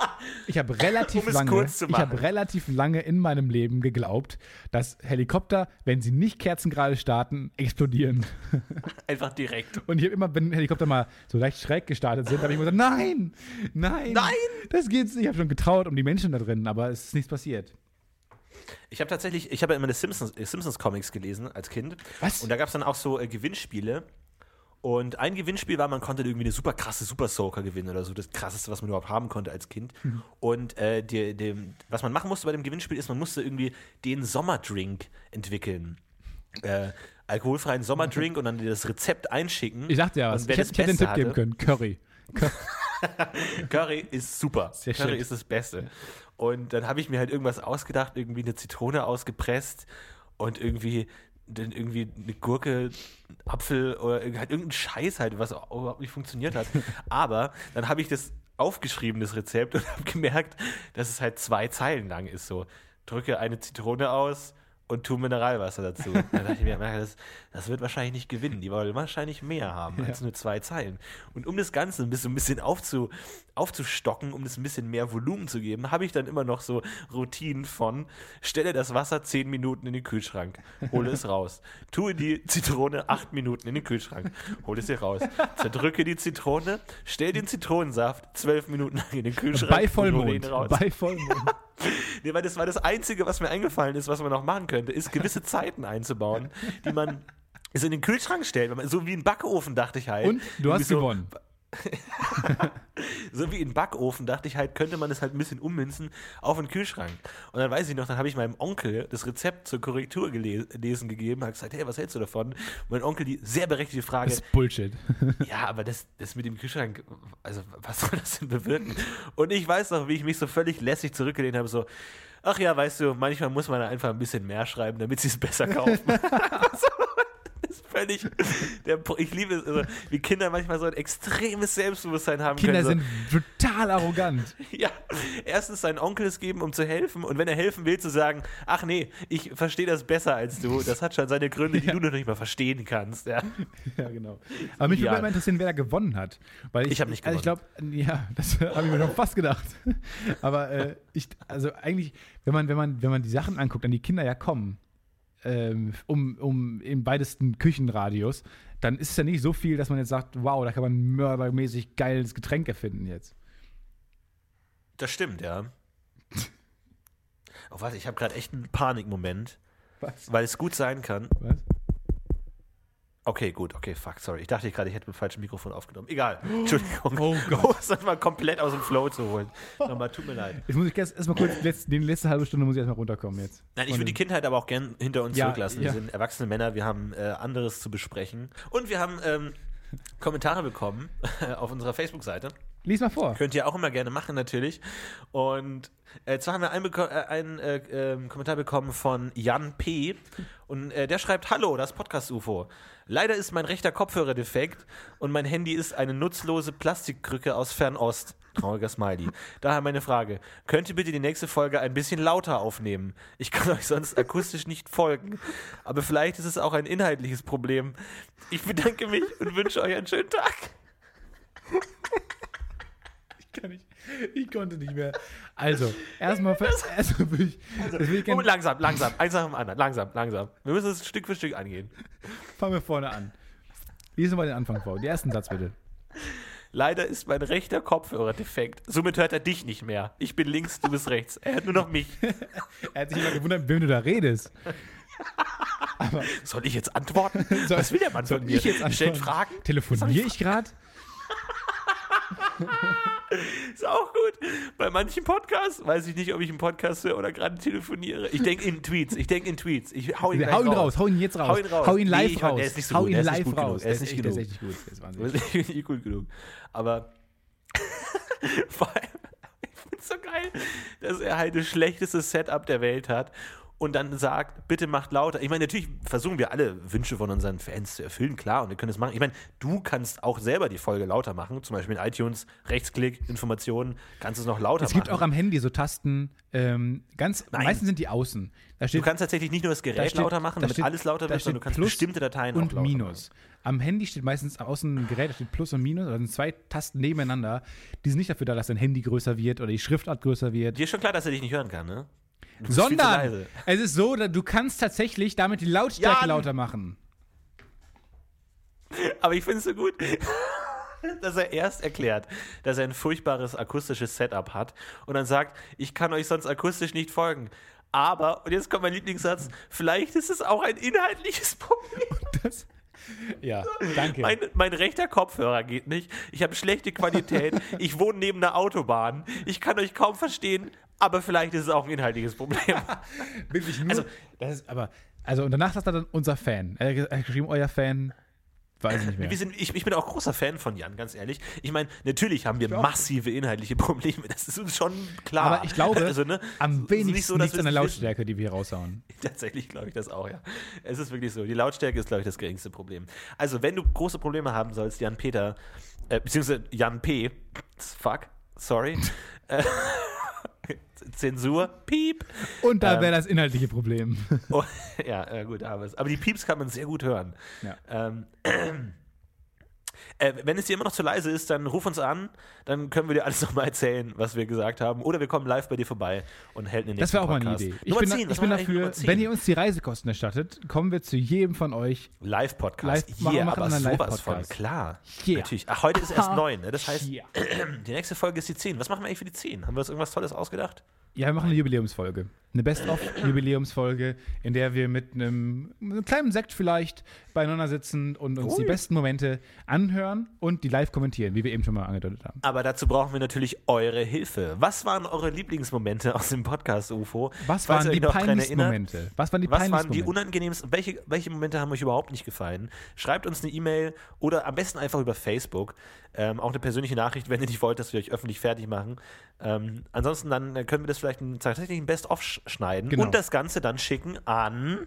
Speaker 1: ich hab relativ
Speaker 2: Um
Speaker 1: lange, ich
Speaker 2: machen.
Speaker 1: relativ lange in meinem Leben geglaubt, dass Helikopter, wenn sie nicht kerzengerade starten, explodieren.
Speaker 2: Einfach direkt.
Speaker 1: Und ich habe immer, wenn Helikopter mal so leicht schräg gestartet sind, habe ich immer gesagt, nein, nein,
Speaker 2: Nein!
Speaker 1: das geht's nicht. Ich habe schon getraut um die Menschen da drin, aber es ist nichts passiert.
Speaker 2: Ich habe tatsächlich, ich habe ja immer die Simpsons, äh, Simpsons Comics gelesen als Kind.
Speaker 1: Was?
Speaker 2: Und da gab es dann auch so äh, Gewinnspiele. Und ein Gewinnspiel war, man konnte irgendwie eine super krasse Super Soaker gewinnen oder so. Das krasseste, was man überhaupt haben konnte als Kind.
Speaker 1: Mhm.
Speaker 2: Und äh, die, dem, was man machen musste bei dem Gewinnspiel ist, man musste irgendwie den Sommerdrink entwickeln. Äh, alkoholfreien Sommerdrink und dann das Rezept einschicken.
Speaker 1: Ich sagte ja was. Ich hätte,
Speaker 2: Beste
Speaker 1: Tipp geben
Speaker 2: hatte-
Speaker 1: können. Curry.
Speaker 2: Curry ist super.
Speaker 1: Sehr
Speaker 2: Curry
Speaker 1: schön.
Speaker 2: ist das Beste. Und dann habe ich mir halt irgendwas ausgedacht, irgendwie eine Zitrone ausgepresst und irgendwie dann irgendwie eine Gurke, Apfel oder halt irgendein Scheiß halt, was auch überhaupt nicht funktioniert hat. Aber dann habe ich das aufgeschrieben, das Rezept, und habe gemerkt, dass es halt zwei Zeilen lang ist. So, drücke eine Zitrone aus und tu Mineralwasser dazu. Dann dachte ich mir, das, das wird wahrscheinlich nicht gewinnen. Die wollen wahrscheinlich mehr haben als nur zwei Zeilen. Und um das Ganze ein bisschen, ein bisschen aufzu, aufzustocken, um das ein bisschen mehr Volumen zu geben, habe ich dann immer noch so Routinen von, stelle das Wasser zehn Minuten in den Kühlschrank, hole es raus. Tue die Zitrone acht Minuten in den Kühlschrank, hole es hier raus. Zerdrücke die Zitrone, stell den Zitronensaft zwölf Minuten lang in den Kühlschrank
Speaker 1: Bei Vollmond. Bei Vollmond.
Speaker 2: Nee, weil das war das Einzige, was mir eingefallen ist, was man noch machen könnte, ist gewisse Zeiten einzubauen, die man so in den Kühlschrank stellt. So wie ein Backofen, dachte ich halt.
Speaker 1: Und du
Speaker 2: Irgendwie
Speaker 1: hast
Speaker 2: so,
Speaker 1: gewonnen.
Speaker 2: So wie ein Backofen, dachte ich halt, könnte man das halt ein bisschen ummünzen auf den Kühlschrank. Und dann weiß ich noch, dann habe ich meinem Onkel das Rezept zur Korrektur gelesen gegeben, habe gesagt, hey, was hältst du davon? Und mein Onkel die sehr berechtigte Frage,
Speaker 1: Das ist Bullshit.
Speaker 2: ja, aber das, das mit dem Kühlschrank, also was soll das denn bewirken? Und ich weiß noch, wie ich mich so völlig lässig zurückgelehnt habe, so, ach ja, weißt du, manchmal muss man einfach ein bisschen mehr schreiben, damit sie es besser kaufen. völlig. Der, ich liebe es, also, wie Kinder manchmal so ein extremes Selbstbewusstsein haben
Speaker 1: Kinder
Speaker 2: können.
Speaker 1: sind total arrogant.
Speaker 2: Ja, erstens seinen Onkel es geben, um zu helfen. Und wenn er helfen will, zu sagen: Ach nee, ich verstehe das besser als du. Das hat schon seine Gründe, die
Speaker 1: Ja.
Speaker 2: du noch nicht mal verstehen kannst. Ja.
Speaker 1: Ja, genau. Aber mich würde
Speaker 2: Ja.
Speaker 1: immer interessieren, wer da gewonnen hat. Weil ich,
Speaker 2: Ich hab nicht
Speaker 1: Also ich glaube, ja, das habe ich mir noch fast gedacht. Aber äh, ich, also eigentlich, wenn man, wenn man, wenn man die Sachen anguckt, an die Kinder ja kommen, ähm, um, um im weitesten Küchenradius, dann ist es ja nicht so viel, dass man jetzt sagt, wow, da kann man mördermäßig geiles Getränk erfinden jetzt.
Speaker 2: Das stimmt, ja. Oh, warte, ich habe gerade echt einen Panikmoment,
Speaker 1: Was?
Speaker 2: weil es gut sein kann.
Speaker 1: Was?
Speaker 2: Okay, gut, okay, fuck, sorry. Ich dachte gerade, ich hätte mit falschem Mikrofon aufgenommen. Egal, Entschuldigung.
Speaker 1: Oh Gott.
Speaker 2: Es mal komplett aus dem Flow zu holen. Nochmal, tut mir leid.
Speaker 1: Jetzt muss ich erst mal kurz, letzt, die letzte halbe Stunde muss ich erstmal runterkommen jetzt.
Speaker 2: Nein, ich würde die Kindheit aber auch gern hinter uns
Speaker 1: Ja,
Speaker 2: zurücklassen.
Speaker 1: ja.
Speaker 2: Wir sind erwachsene Männer, wir haben äh, anderes zu besprechen. Und wir haben ähm, Kommentare bekommen auf unserer Facebook-Seite.
Speaker 1: Lies mal vor.
Speaker 2: Könnt ihr auch immer gerne machen, natürlich. Und äh, zwar haben wir einen, beko- äh, einen äh, ähm, Kommentar bekommen von Jan P. Und äh, der schreibt: Hallo, das Podcast-UFO. Leider ist mein rechter Kopfhörer defekt und mein Handy ist eine nutzlose Plastikkrücke aus Fernost. Trauriger Smiley. Daher meine Frage: Könnt ihr bitte die nächste Folge ein bisschen lauter aufnehmen? Ich kann euch sonst akustisch nicht folgen. Aber vielleicht ist es auch ein inhaltliches Problem. Ich bedanke mich und wünsche euch einen schönen Tag.
Speaker 1: Ich kann nicht. Ich konnte nicht mehr. Also, erstmal für, erstmal will ich, ich
Speaker 2: Oh, langsam, langsam, eins nach dem anderen, langsam, langsam. Wir müssen es Stück für Stück angehen.
Speaker 1: fangen wir vorne an. Lies mal den Anfang vor. Den ersten Satz bitte.
Speaker 2: Leider ist mein rechter Kopfhörer defekt. Somit hört er dich nicht mehr. Ich bin links, du bist rechts. Er hört nur noch mich.
Speaker 1: Er hat sich immer gewundert, mit wem du da redest.
Speaker 2: Soll ich jetzt antworten?
Speaker 1: Soll-
Speaker 2: Was will der Mann
Speaker 1: soll
Speaker 2: von mir?
Speaker 1: ich jetzt
Speaker 2: Stellt
Speaker 1: antworten?
Speaker 2: Fragen?
Speaker 1: Telefoniere ich gerade?
Speaker 2: Ist auch gut. Bei manchen Podcasts weiß ich nicht, ob ich einen Podcast höre oder gerade telefoniere. Ich denke in Tweets. Ich denke in Tweets. Ich hau ihn,
Speaker 1: Hau ihn raus, hau ihn jetzt raus.
Speaker 2: Hau ihn raus.
Speaker 1: Hau ihn
Speaker 2: Nee,
Speaker 1: live
Speaker 2: ich-
Speaker 1: raus.
Speaker 2: der ist nicht so
Speaker 1: hau
Speaker 2: gut,
Speaker 1: ihn
Speaker 2: der
Speaker 1: live
Speaker 2: gut
Speaker 1: raus.
Speaker 2: er ist
Speaker 1: Der
Speaker 2: nicht
Speaker 1: echt- der ist echt nicht gut. Der ist wahnsinnig.
Speaker 2: nicht gut genug. Aber vor allem, ich find's so geil, dass er halt das schlechteste Setup der Welt hat und dann sagt, bitte macht lauter. Ich meine, natürlich versuchen wir alle Wünsche von unseren Fans zu erfüllen, klar, und wir können es machen. Ich meine, du kannst auch selber die Folge lauter machen, zum Beispiel in iTunes, Rechtsklick, Informationen, kannst es noch lauter
Speaker 1: Es gibt
Speaker 2: machen.
Speaker 1: auch am Handy so Tasten, ähm, ganz,
Speaker 2: Nein.
Speaker 1: meistens sind die außen. Da
Speaker 2: du
Speaker 1: steht,
Speaker 2: kannst tatsächlich nicht nur das
Speaker 1: da
Speaker 2: Gerät
Speaker 1: steht-
Speaker 2: lauter machen,
Speaker 1: da
Speaker 2: damit
Speaker 1: steht-
Speaker 2: alles lauter
Speaker 1: da
Speaker 2: wird, sondern
Speaker 1: steht
Speaker 2: du kannst
Speaker 1: Plus
Speaker 2: bestimmte Dateien
Speaker 1: und
Speaker 2: auch lauter
Speaker 1: Minus. Am Handy steht meistens außen ein Gerät, da steht Plus und Minus, da sind zwei Tasten nebeneinander. Die sind nicht dafür da, dass dein Handy größer wird oder die Schriftart größer wird.
Speaker 2: Dir ist schon klar, dass er dich nicht hören kann, ne?
Speaker 1: Sondern es ist so, da- du kannst tatsächlich damit die Lautstärke
Speaker 2: Jan!
Speaker 1: lauter machen.
Speaker 2: Aber ich finde es so gut, dass er erst erklärt, dass er ein furchtbares akustisches Setup hat und dann sagt, ich kann euch sonst akustisch nicht folgen. Aber, und jetzt kommt mein Lieblingssatz, vielleicht ist es auch ein inhaltliches Problem.
Speaker 1: Das, ja, danke.
Speaker 2: Mein, mein rechter Kopfhörer geht nicht. Ich habe schlechte Qualität. Ich wohne neben einer Autobahn. Ich kann euch kaum verstehen, aber vielleicht ist es auch ein inhaltliches Problem.
Speaker 1: Wirklich nur.
Speaker 2: Also-
Speaker 1: das ist aber. Also, und danach sagt er dann unser Fan. Er hat geschrieben, euer Fan. Weiß ich nicht mehr.
Speaker 2: Sind, ich, ich bin auch großer Fan von Jan, ganz ehrlich. Ich meine, natürlich haben wir massive inhaltliche Probleme. Das ist uns schon klar.
Speaker 1: Aber ich glaube,
Speaker 2: Also, ne,
Speaker 1: am wenigsten
Speaker 2: nicht so,
Speaker 1: liegt an der. Lautstärke, die wir hier raushauen.
Speaker 2: Tatsächlich glaube ich das auch, ja. Es ist wirklich so. Die Lautstärke ist, glaube ich, das geringste Problem. Also, wenn du große Probleme haben sollst, Jan Peter, äh, beziehungsweise Jan P., fuck, sorry, äh, Zensur, piep.
Speaker 1: Und da
Speaker 2: Ähm.
Speaker 1: wäre das inhaltliche Problem.
Speaker 2: Oh, ja, äh, gut, aber, aber die Pieps kann man sehr gut hören.
Speaker 1: Ja.
Speaker 2: Ähm, äh, wenn es dir immer noch zu leise ist, dann ruf uns an, dann können wir dir alles nochmal erzählen, was wir gesagt haben. Oder wir kommen live bei dir vorbei und halten den
Speaker 1: Das
Speaker 2: nächsten
Speaker 1: wäre auch mal eine. Idee. Ich bin,
Speaker 2: 10,
Speaker 1: ich bin dafür,
Speaker 2: Nummer 10?
Speaker 1: wenn ihr uns die Reisekosten erstattet, kommen wir zu jedem von euch.
Speaker 2: Live-Podcast.
Speaker 1: Live-
Speaker 2: yeah,
Speaker 1: machen
Speaker 2: aber
Speaker 1: einen
Speaker 2: sowas von, klar.
Speaker 1: Yeah.
Speaker 2: Natürlich. Ach, heute ist erst neun, ne? Das heißt,
Speaker 1: Ja.
Speaker 2: die nächste Folge ist die 10. Was machen wir eigentlich für die 10? Haben wir uns irgendwas Tolles ausgedacht?
Speaker 1: Ja, wir machen eine Jubiläumsfolge. Eine Best-of-Jubiläumsfolge, in der wir mit einem, einem kleinen Sekt vielleicht beieinander sitzen und uns die
Speaker 2: Ui.
Speaker 1: besten Momente anhören und die live kommentieren, wie wir eben schon mal angedeutet haben.
Speaker 2: Aber dazu brauchen wir natürlich eure Hilfe. Was waren eure Lieblingsmomente aus dem Podcast UFO?
Speaker 1: Was waren die peinlichsten? Momente? Was waren die
Speaker 2: Was waren die unangenehmsten, welche, welche Momente haben euch überhaupt nicht gefallen? Schreibt uns eine E-Mail oder am besten einfach über Facebook. Ähm, auch eine persönliche Nachricht, wenn ihr nicht wollt, dass wir euch öffentlich fertig machen. Ähm, ansonsten dann äh, können wir das vielleicht tatsächlich ein Best-of sch- schneiden
Speaker 1: Genau.
Speaker 2: und das Ganze dann schicken an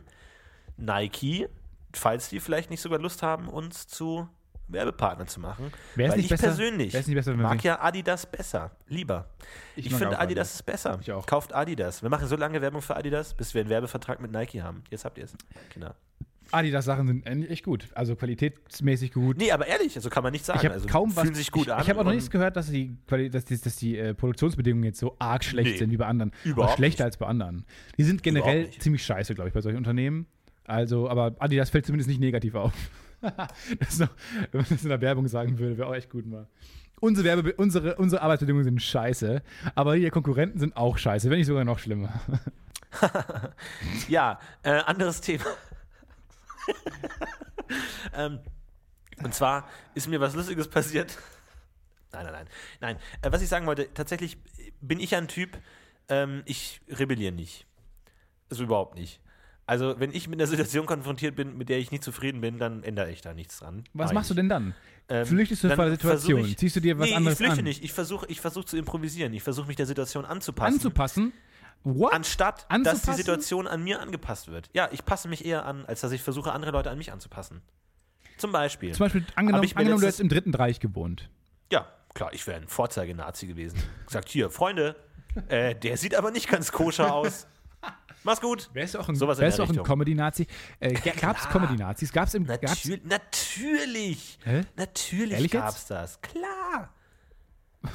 Speaker 2: Nike falls die vielleicht nicht sogar Lust haben, uns zu Werbepartner zu machen.
Speaker 1: Wär's
Speaker 2: Weil
Speaker 1: nicht
Speaker 2: ich
Speaker 1: besser-
Speaker 2: persönlich
Speaker 1: nicht besser,
Speaker 2: mag ja Adidas besser, lieber. Ich,
Speaker 1: mag
Speaker 2: finde Adidas ist besser.
Speaker 1: Ich auch.
Speaker 2: Kauft Adidas. Wir machen so lange Werbung für Adidas, bis wir einen Werbevertrag mit Nike haben. Jetzt habt ihr es, Kinder.
Speaker 1: Adidas-Sachen sind echt gut. Also qualitätsmäßig gut.
Speaker 2: Nee, aber ehrlich, also kann man nicht sagen.
Speaker 1: Ich habe
Speaker 2: also,
Speaker 1: kaum was.
Speaker 2: Fühlen sich gut
Speaker 1: ich,
Speaker 2: an.
Speaker 1: Ich habe auch noch nichts gehört, dass die, dass die, dass die äh, Produktionsbedingungen jetzt so arg schlecht
Speaker 2: Nee.
Speaker 1: sind wie bei anderen.
Speaker 2: Überhaupt
Speaker 1: Oder schlechter
Speaker 2: nicht.
Speaker 1: als bei anderen. Die sind generell ziemlich scheiße, glaube ich, bei solchen Unternehmen. Also, aber Adidas fällt zumindest nicht negativ auf. das noch, wenn man das in der Werbung sagen würde, wäre auch echt gut mal. Unsere, Werbe, unsere, unsere Arbeitsbedingungen sind scheiße, aber die Konkurrenten sind auch scheiße, wenn nicht sogar noch schlimmer.
Speaker 2: Ja, äh, anderes Thema. ähm, und zwar ist mir was Lustiges passiert. Nein, nein, nein. Nein, äh, was ich sagen wollte, tatsächlich bin ich ein Typ, ähm, ich rebelliere nicht. Also überhaupt nicht. Also, wenn ich mit einer Situation konfrontiert bin, mit der ich nicht zufrieden bin, dann ändere ich da nichts dran.
Speaker 1: Was
Speaker 2: Mach
Speaker 1: machst du denn dann?
Speaker 2: Ähm,
Speaker 1: Flüchtest du vor der Situation?
Speaker 2: Ich,
Speaker 1: Ziehst du dir was
Speaker 2: nee,
Speaker 1: anderes
Speaker 2: ich flüchte
Speaker 1: an?
Speaker 2: nicht. Ich versuche ich versuch zu improvisieren. Ich versuche mich der Situation anzupassen.
Speaker 1: Anzupassen? What?
Speaker 2: Anstatt, dass die? Situation an mir angepasst wird. Ja, ich passe mich eher an, als dass ich versuche, andere Leute an mich anzupassen. Zum Beispiel.
Speaker 1: Zum Beispiel, angenommen,
Speaker 2: ich
Speaker 1: angenommen du hättest im Dritten Reich gewohnt.
Speaker 2: ja, klar, ich wäre ein Vorzeige-Nazi gewesen. Gesagt, hier, Freunde, äh, der sieht aber nicht ganz koscher aus. Mach's gut.
Speaker 1: Wärst du auch ein,
Speaker 2: Sowas
Speaker 1: auch ein. Comedy-Nazi? Äh, ga- gab's. Comedy-Nazis? Gab's im. Gab's,
Speaker 2: Natür natürlich.
Speaker 1: Hä?
Speaker 2: Natürlich
Speaker 1: Ehrlich jetzt?
Speaker 2: gab's das. Klar.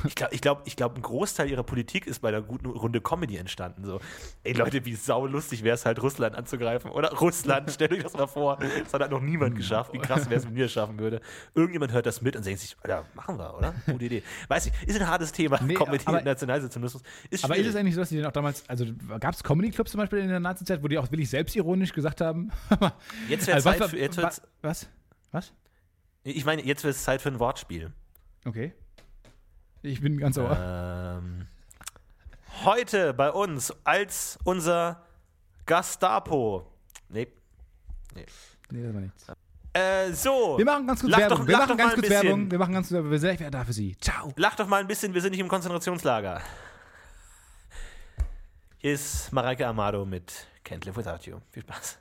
Speaker 2: Ich glaube, ich glaub, ich glaub, ein Großteil ihrer Politik ist bei einer guten Runde Comedy entstanden. So, ey Leute, wie saulustig wäre es halt, Russland anzugreifen. Oder Russland, stellt euch das mal vor. Das hat halt noch niemand geschafft. Wie krass wäre es, wenn wir es schaffen würde. Irgendjemand hört das mit und denkt sich, Alter, machen wir, oder? Gute Idee. Weiß ich, ist ein hartes Thema,
Speaker 1: Nee,
Speaker 2: Comedy
Speaker 1: aber-
Speaker 2: Nationalsozialismus. Ist
Speaker 1: aber ist es eigentlich so, dass die denn auch damals, also gab es Comedy-Clubs zum Beispiel in der Nazi-Zeit, wo die auch wirklich selbstironisch gesagt haben?
Speaker 2: Jetzt wäre
Speaker 1: Also was
Speaker 2: Zeit für, jetzt
Speaker 1: wa-
Speaker 2: wird's,
Speaker 1: was? Was?
Speaker 2: ich meine, jetzt wird es Zeit für ein Wortspiel.
Speaker 1: Okay. Ich bin ganz sauer.
Speaker 2: Ähm, heute bei uns als unser Gastapo. Nee.
Speaker 1: nee, das war nichts.
Speaker 2: Äh, so.
Speaker 1: Wir machen ganz kurz
Speaker 2: Lach
Speaker 1: Werbung.
Speaker 2: doch-
Speaker 1: wir machen ganz kurz. Werbung. Wir machen ganz kurz Werbung. Wir sind gleich da für Sie. Ciao.
Speaker 2: Lach doch mal ein bisschen, wir sind nicht im Konzentrationslager. Hier ist Mareike Amado mit Can't Live Without You. Viel Spaß.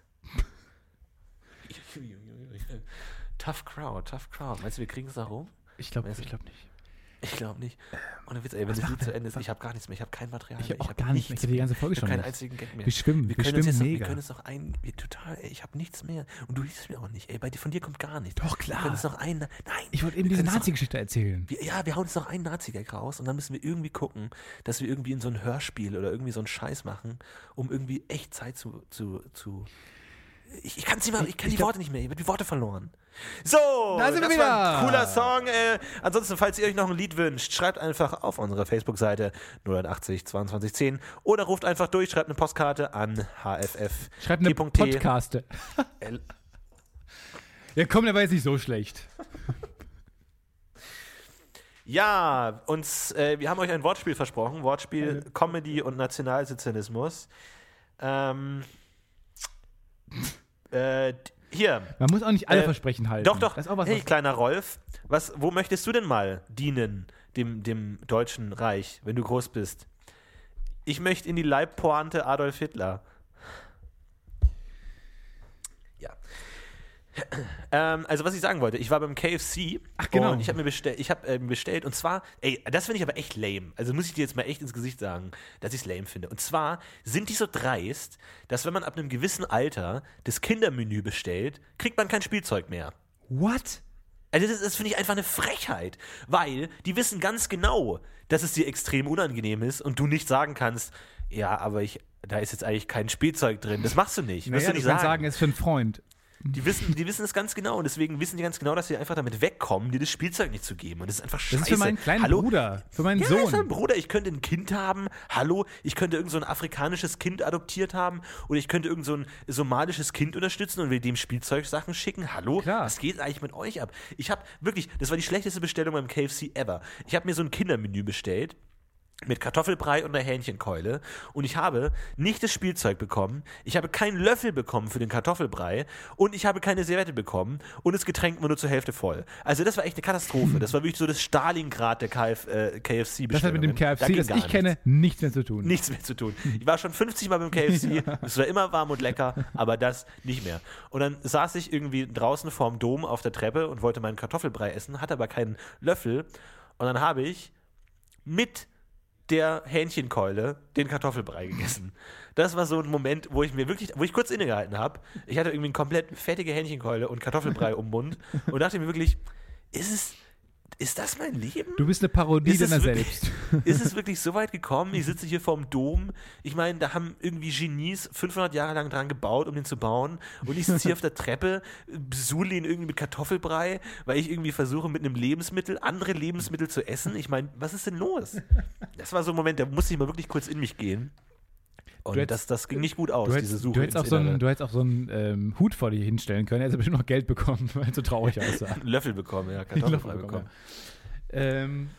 Speaker 2: tough Crowd, tough Crowd. Meinst du, wir kriegen es da rum?
Speaker 1: Ich glaube glaub nicht.
Speaker 2: Ich glaube nicht. Ohne Witz, ey, wenn das Lied zu Ende ist, ich habe gar nichts mehr. Ich habe kein Material
Speaker 1: Ich
Speaker 2: mehr.
Speaker 1: habe auch gar nichts mehr. Ich habe die ganze Folge
Speaker 2: Ich
Speaker 1: schon
Speaker 2: habe keinen
Speaker 1: nicht.
Speaker 2: einzigen Gag mehr.
Speaker 1: Wir schwimmen,
Speaker 2: Wir
Speaker 1: wir schwimmen
Speaker 2: jetzt noch, wir
Speaker 1: mega.
Speaker 2: können uns noch ein, wir, total, ey, ich habe nichts mehr. Und du liest mir auch nicht, ey, bei dir, von dir kommt gar nichts.
Speaker 1: Doch, klar.
Speaker 2: Wir können uns noch ein, nein.
Speaker 1: Ich wollte eben diese Nazi-Geschichte erzählen.
Speaker 2: wir, ja, wir hauen jetzt noch einen Nazi-Gag raus und dann müssen wir irgendwie gucken, dass wir irgendwie in so ein Hörspiel oder irgendwie so einen Scheiß machen, um irgendwie echt Zeit zu. zu, zu ich, ich kann nicht mehr, ich kann
Speaker 1: Ich
Speaker 2: die
Speaker 1: glaub-
Speaker 2: Worte nicht mehr, ich habe die Worte verloren. So,
Speaker 1: Da sind wir
Speaker 2: das war ein
Speaker 1: wieder.
Speaker 2: cooler Song. Äh, ansonsten, falls ihr euch noch ein Lied wünscht, schreibt einfach auf unserer Facebook-Seite 080 22 10 oder ruft einfach durch, schreibt eine Postkarte an hff.
Speaker 1: Schreib eine. Podcaste.
Speaker 2: L-
Speaker 1: Ja, komm, der war jetzt nicht so schlecht.
Speaker 2: Ja, uns, äh, wir haben euch ein Wortspiel versprochen. Wortspiel Comedy und Nationalsozialismus. Ähm, äh, hier.
Speaker 1: Man muss auch nicht alle
Speaker 2: Äh,
Speaker 1: Versprechen halten.
Speaker 2: Doch, doch.
Speaker 1: Das ist auch was,
Speaker 2: hey,
Speaker 1: was
Speaker 2: kleiner Rolf, was, wo möchtest du denn mal dienen, dem, dem Deutschen Reich, wenn du groß bist? Ich möchte in die Leibpointe Adolf Hitler. Ähm, also was ich sagen wollte, ich war beim KFC
Speaker 1: Ach, genau.
Speaker 2: und ich habe mir bestell, ich habe ähm, bestellt und zwar, ey, das finde ich aber echt lame. Also muss ich dir jetzt mal echt ins Gesicht sagen, dass ich es lame finde. Und zwar sind die so dreist, dass wenn man ab einem gewissen Alter das Kindermenü bestellt, kriegt man kein Spielzeug mehr.
Speaker 1: What?
Speaker 2: Also das, das finde ich einfach eine Frechheit, weil die wissen ganz genau, dass es dir extrem unangenehm ist und du nicht sagen kannst, ja, aber ich, da ist jetzt eigentlich kein Spielzeug drin. Das machst du nicht.
Speaker 1: Naja,
Speaker 2: du
Speaker 1: du
Speaker 2: nicht
Speaker 1: kannst
Speaker 2: sagen.
Speaker 1: sagen, es ist für einen Freund.
Speaker 2: Die wissen, die wissen es ganz genau und deswegen wissen die ganz genau, dass sie einfach damit wegkommen, dir das Spielzeug nicht zu geben. Und das ist einfach scheiße.
Speaker 1: Das ist für meinen kleinen
Speaker 2: Hallo?
Speaker 1: Bruder, für meinen
Speaker 2: Ja, das ist mein
Speaker 1: Sohn.
Speaker 2: Bruder. Ich könnte ein Kind haben. Hallo, ich könnte irgend so ein afrikanisches Kind adoptiert haben. Oder ich könnte irgend so ein somalisches Kind unterstützen und will dem Spielzeugsachen schicken. Hallo,
Speaker 1: Klar.
Speaker 2: was geht eigentlich mit euch ab? Ich habe wirklich, das war die schlechteste Bestellung beim KFC ever. Ich habe mir so ein Kindermenü bestellt. Mit Kartoffelbrei und einer Hähnchenkeule und ich habe nicht das Spielzeug bekommen, ich habe keinen Löffel bekommen für den Kartoffelbrei und ich habe keine Serviette bekommen und das Getränk war nur zur Hälfte voll. Also das war echt eine Katastrophe. Das war wirklich so das Stalingrad der KF, äh, KFC
Speaker 1: Das hat mit dem
Speaker 2: Da
Speaker 1: KFC,
Speaker 2: ging
Speaker 1: das ich kenne, nichts mehr zu tun.
Speaker 2: nichts mehr zu tun. Ich war schon 50 Mal beim KFC, es war immer warm und lecker, aber das nicht mehr. Und dann saß ich irgendwie draußen vorm Dom auf der Treppe und wollte meinen Kartoffelbrei essen, hatte aber keinen Löffel und dann habe ich mit der Hähnchenkeule den Kartoffelbrei gegessen. Das war so ein Moment, wo ich mir wirklich, wo ich kurz innegehalten habe. Ich hatte irgendwie eine komplett fettige Hähnchenkeule und Kartoffelbrei um Mund und dachte mir wirklich, ist es, ist das mein Leben?
Speaker 1: Du bist eine Parodie deiner selbst.
Speaker 2: Ist es wirklich so weit gekommen? Ich sitze hier vorm Dom. Ich meine, da haben irgendwie Genies 500 Jahre lang dran gebaut, um den zu bauen. Und ich sitze hier auf der Treppe, besudle ihn irgendwie mit Kartoffelbrei, weil ich irgendwie versuche, mit einem Lebensmittel andere Lebensmittel zu essen. Ich meine, was ist denn los? Das war so ein Moment, da musste ich mal wirklich kurz in mich gehen. Und
Speaker 1: Du hättest-
Speaker 2: das, das ging nicht gut aus,
Speaker 1: Du
Speaker 2: diese
Speaker 1: hättest,
Speaker 2: Suche.
Speaker 1: du hättest auch so einen, du hättest auch so einen ähm, Hut vor dir hinstellen können. Er hätte bestimmt noch Geld bekommen, weil so traurig aussah.
Speaker 2: Löffel bekommen, ja,
Speaker 1: Löffel
Speaker 2: Kartoffelbrei
Speaker 1: bekommen,
Speaker 2: bekommen.
Speaker 1: Ähm,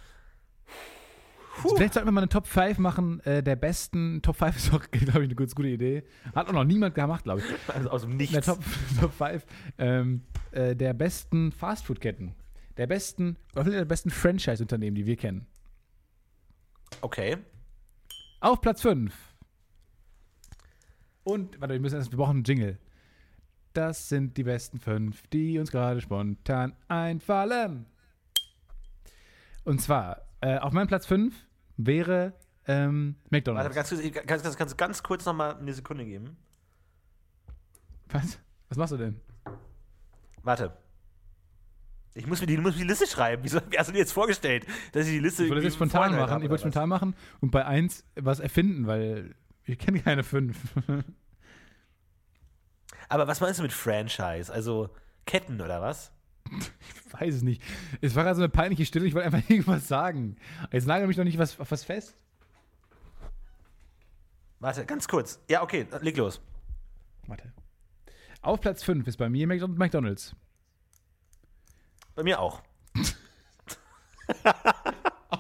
Speaker 1: vielleicht sollten wir mal eine Top 5 machen, äh, der besten. Top 5 ist auch, glaube ich, eine ganz gute Idee. Hat auch noch niemand gemacht, glaube ich.
Speaker 2: Also aus dem Nichts.
Speaker 1: Der Top, Top 5 ähm, äh, der besten Fastfood-Ketten. Der besten, der besten Franchise-Unternehmen, die wir kennen.
Speaker 2: Okay.
Speaker 1: Auf Platz 5. Und, warte, wir müssen erst, wir brauchen einen Jingle. Das sind die besten fünf, die uns gerade spontan einfallen. Und zwar, äh, auf meinem Platz 5 wäre ähm,
Speaker 2: Warte,
Speaker 1: McDonalds.
Speaker 2: ganz, kurz- ganz, ganz, ganz, ganz kurz nochmal eine Sekunde geben.
Speaker 1: Was? Was machst du denn?
Speaker 2: Warte. Ich muss mir die, muss mir die Liste schreiben. Wieso hast du dir jetzt vorgestellt, dass ich die Liste
Speaker 1: Ich wollte das spontan machen. Ich wollte spontan machen und bei 1 was erfinden, weil ich kenne keine 5.
Speaker 2: Aber was meinst du mit Franchise? Also Ketten oder was?
Speaker 1: ich weiß es nicht. Es war gerade so eine peinliche Stille, ich wollte einfach irgendwas sagen. Jetzt nagel mich doch nicht was, auf was fest.
Speaker 2: Warte, ganz kurz. Ja, okay, leg los.
Speaker 1: Warte. Auf Platz 5 ist bei mir McDonald's. McDonald's.
Speaker 2: Bei mir auch.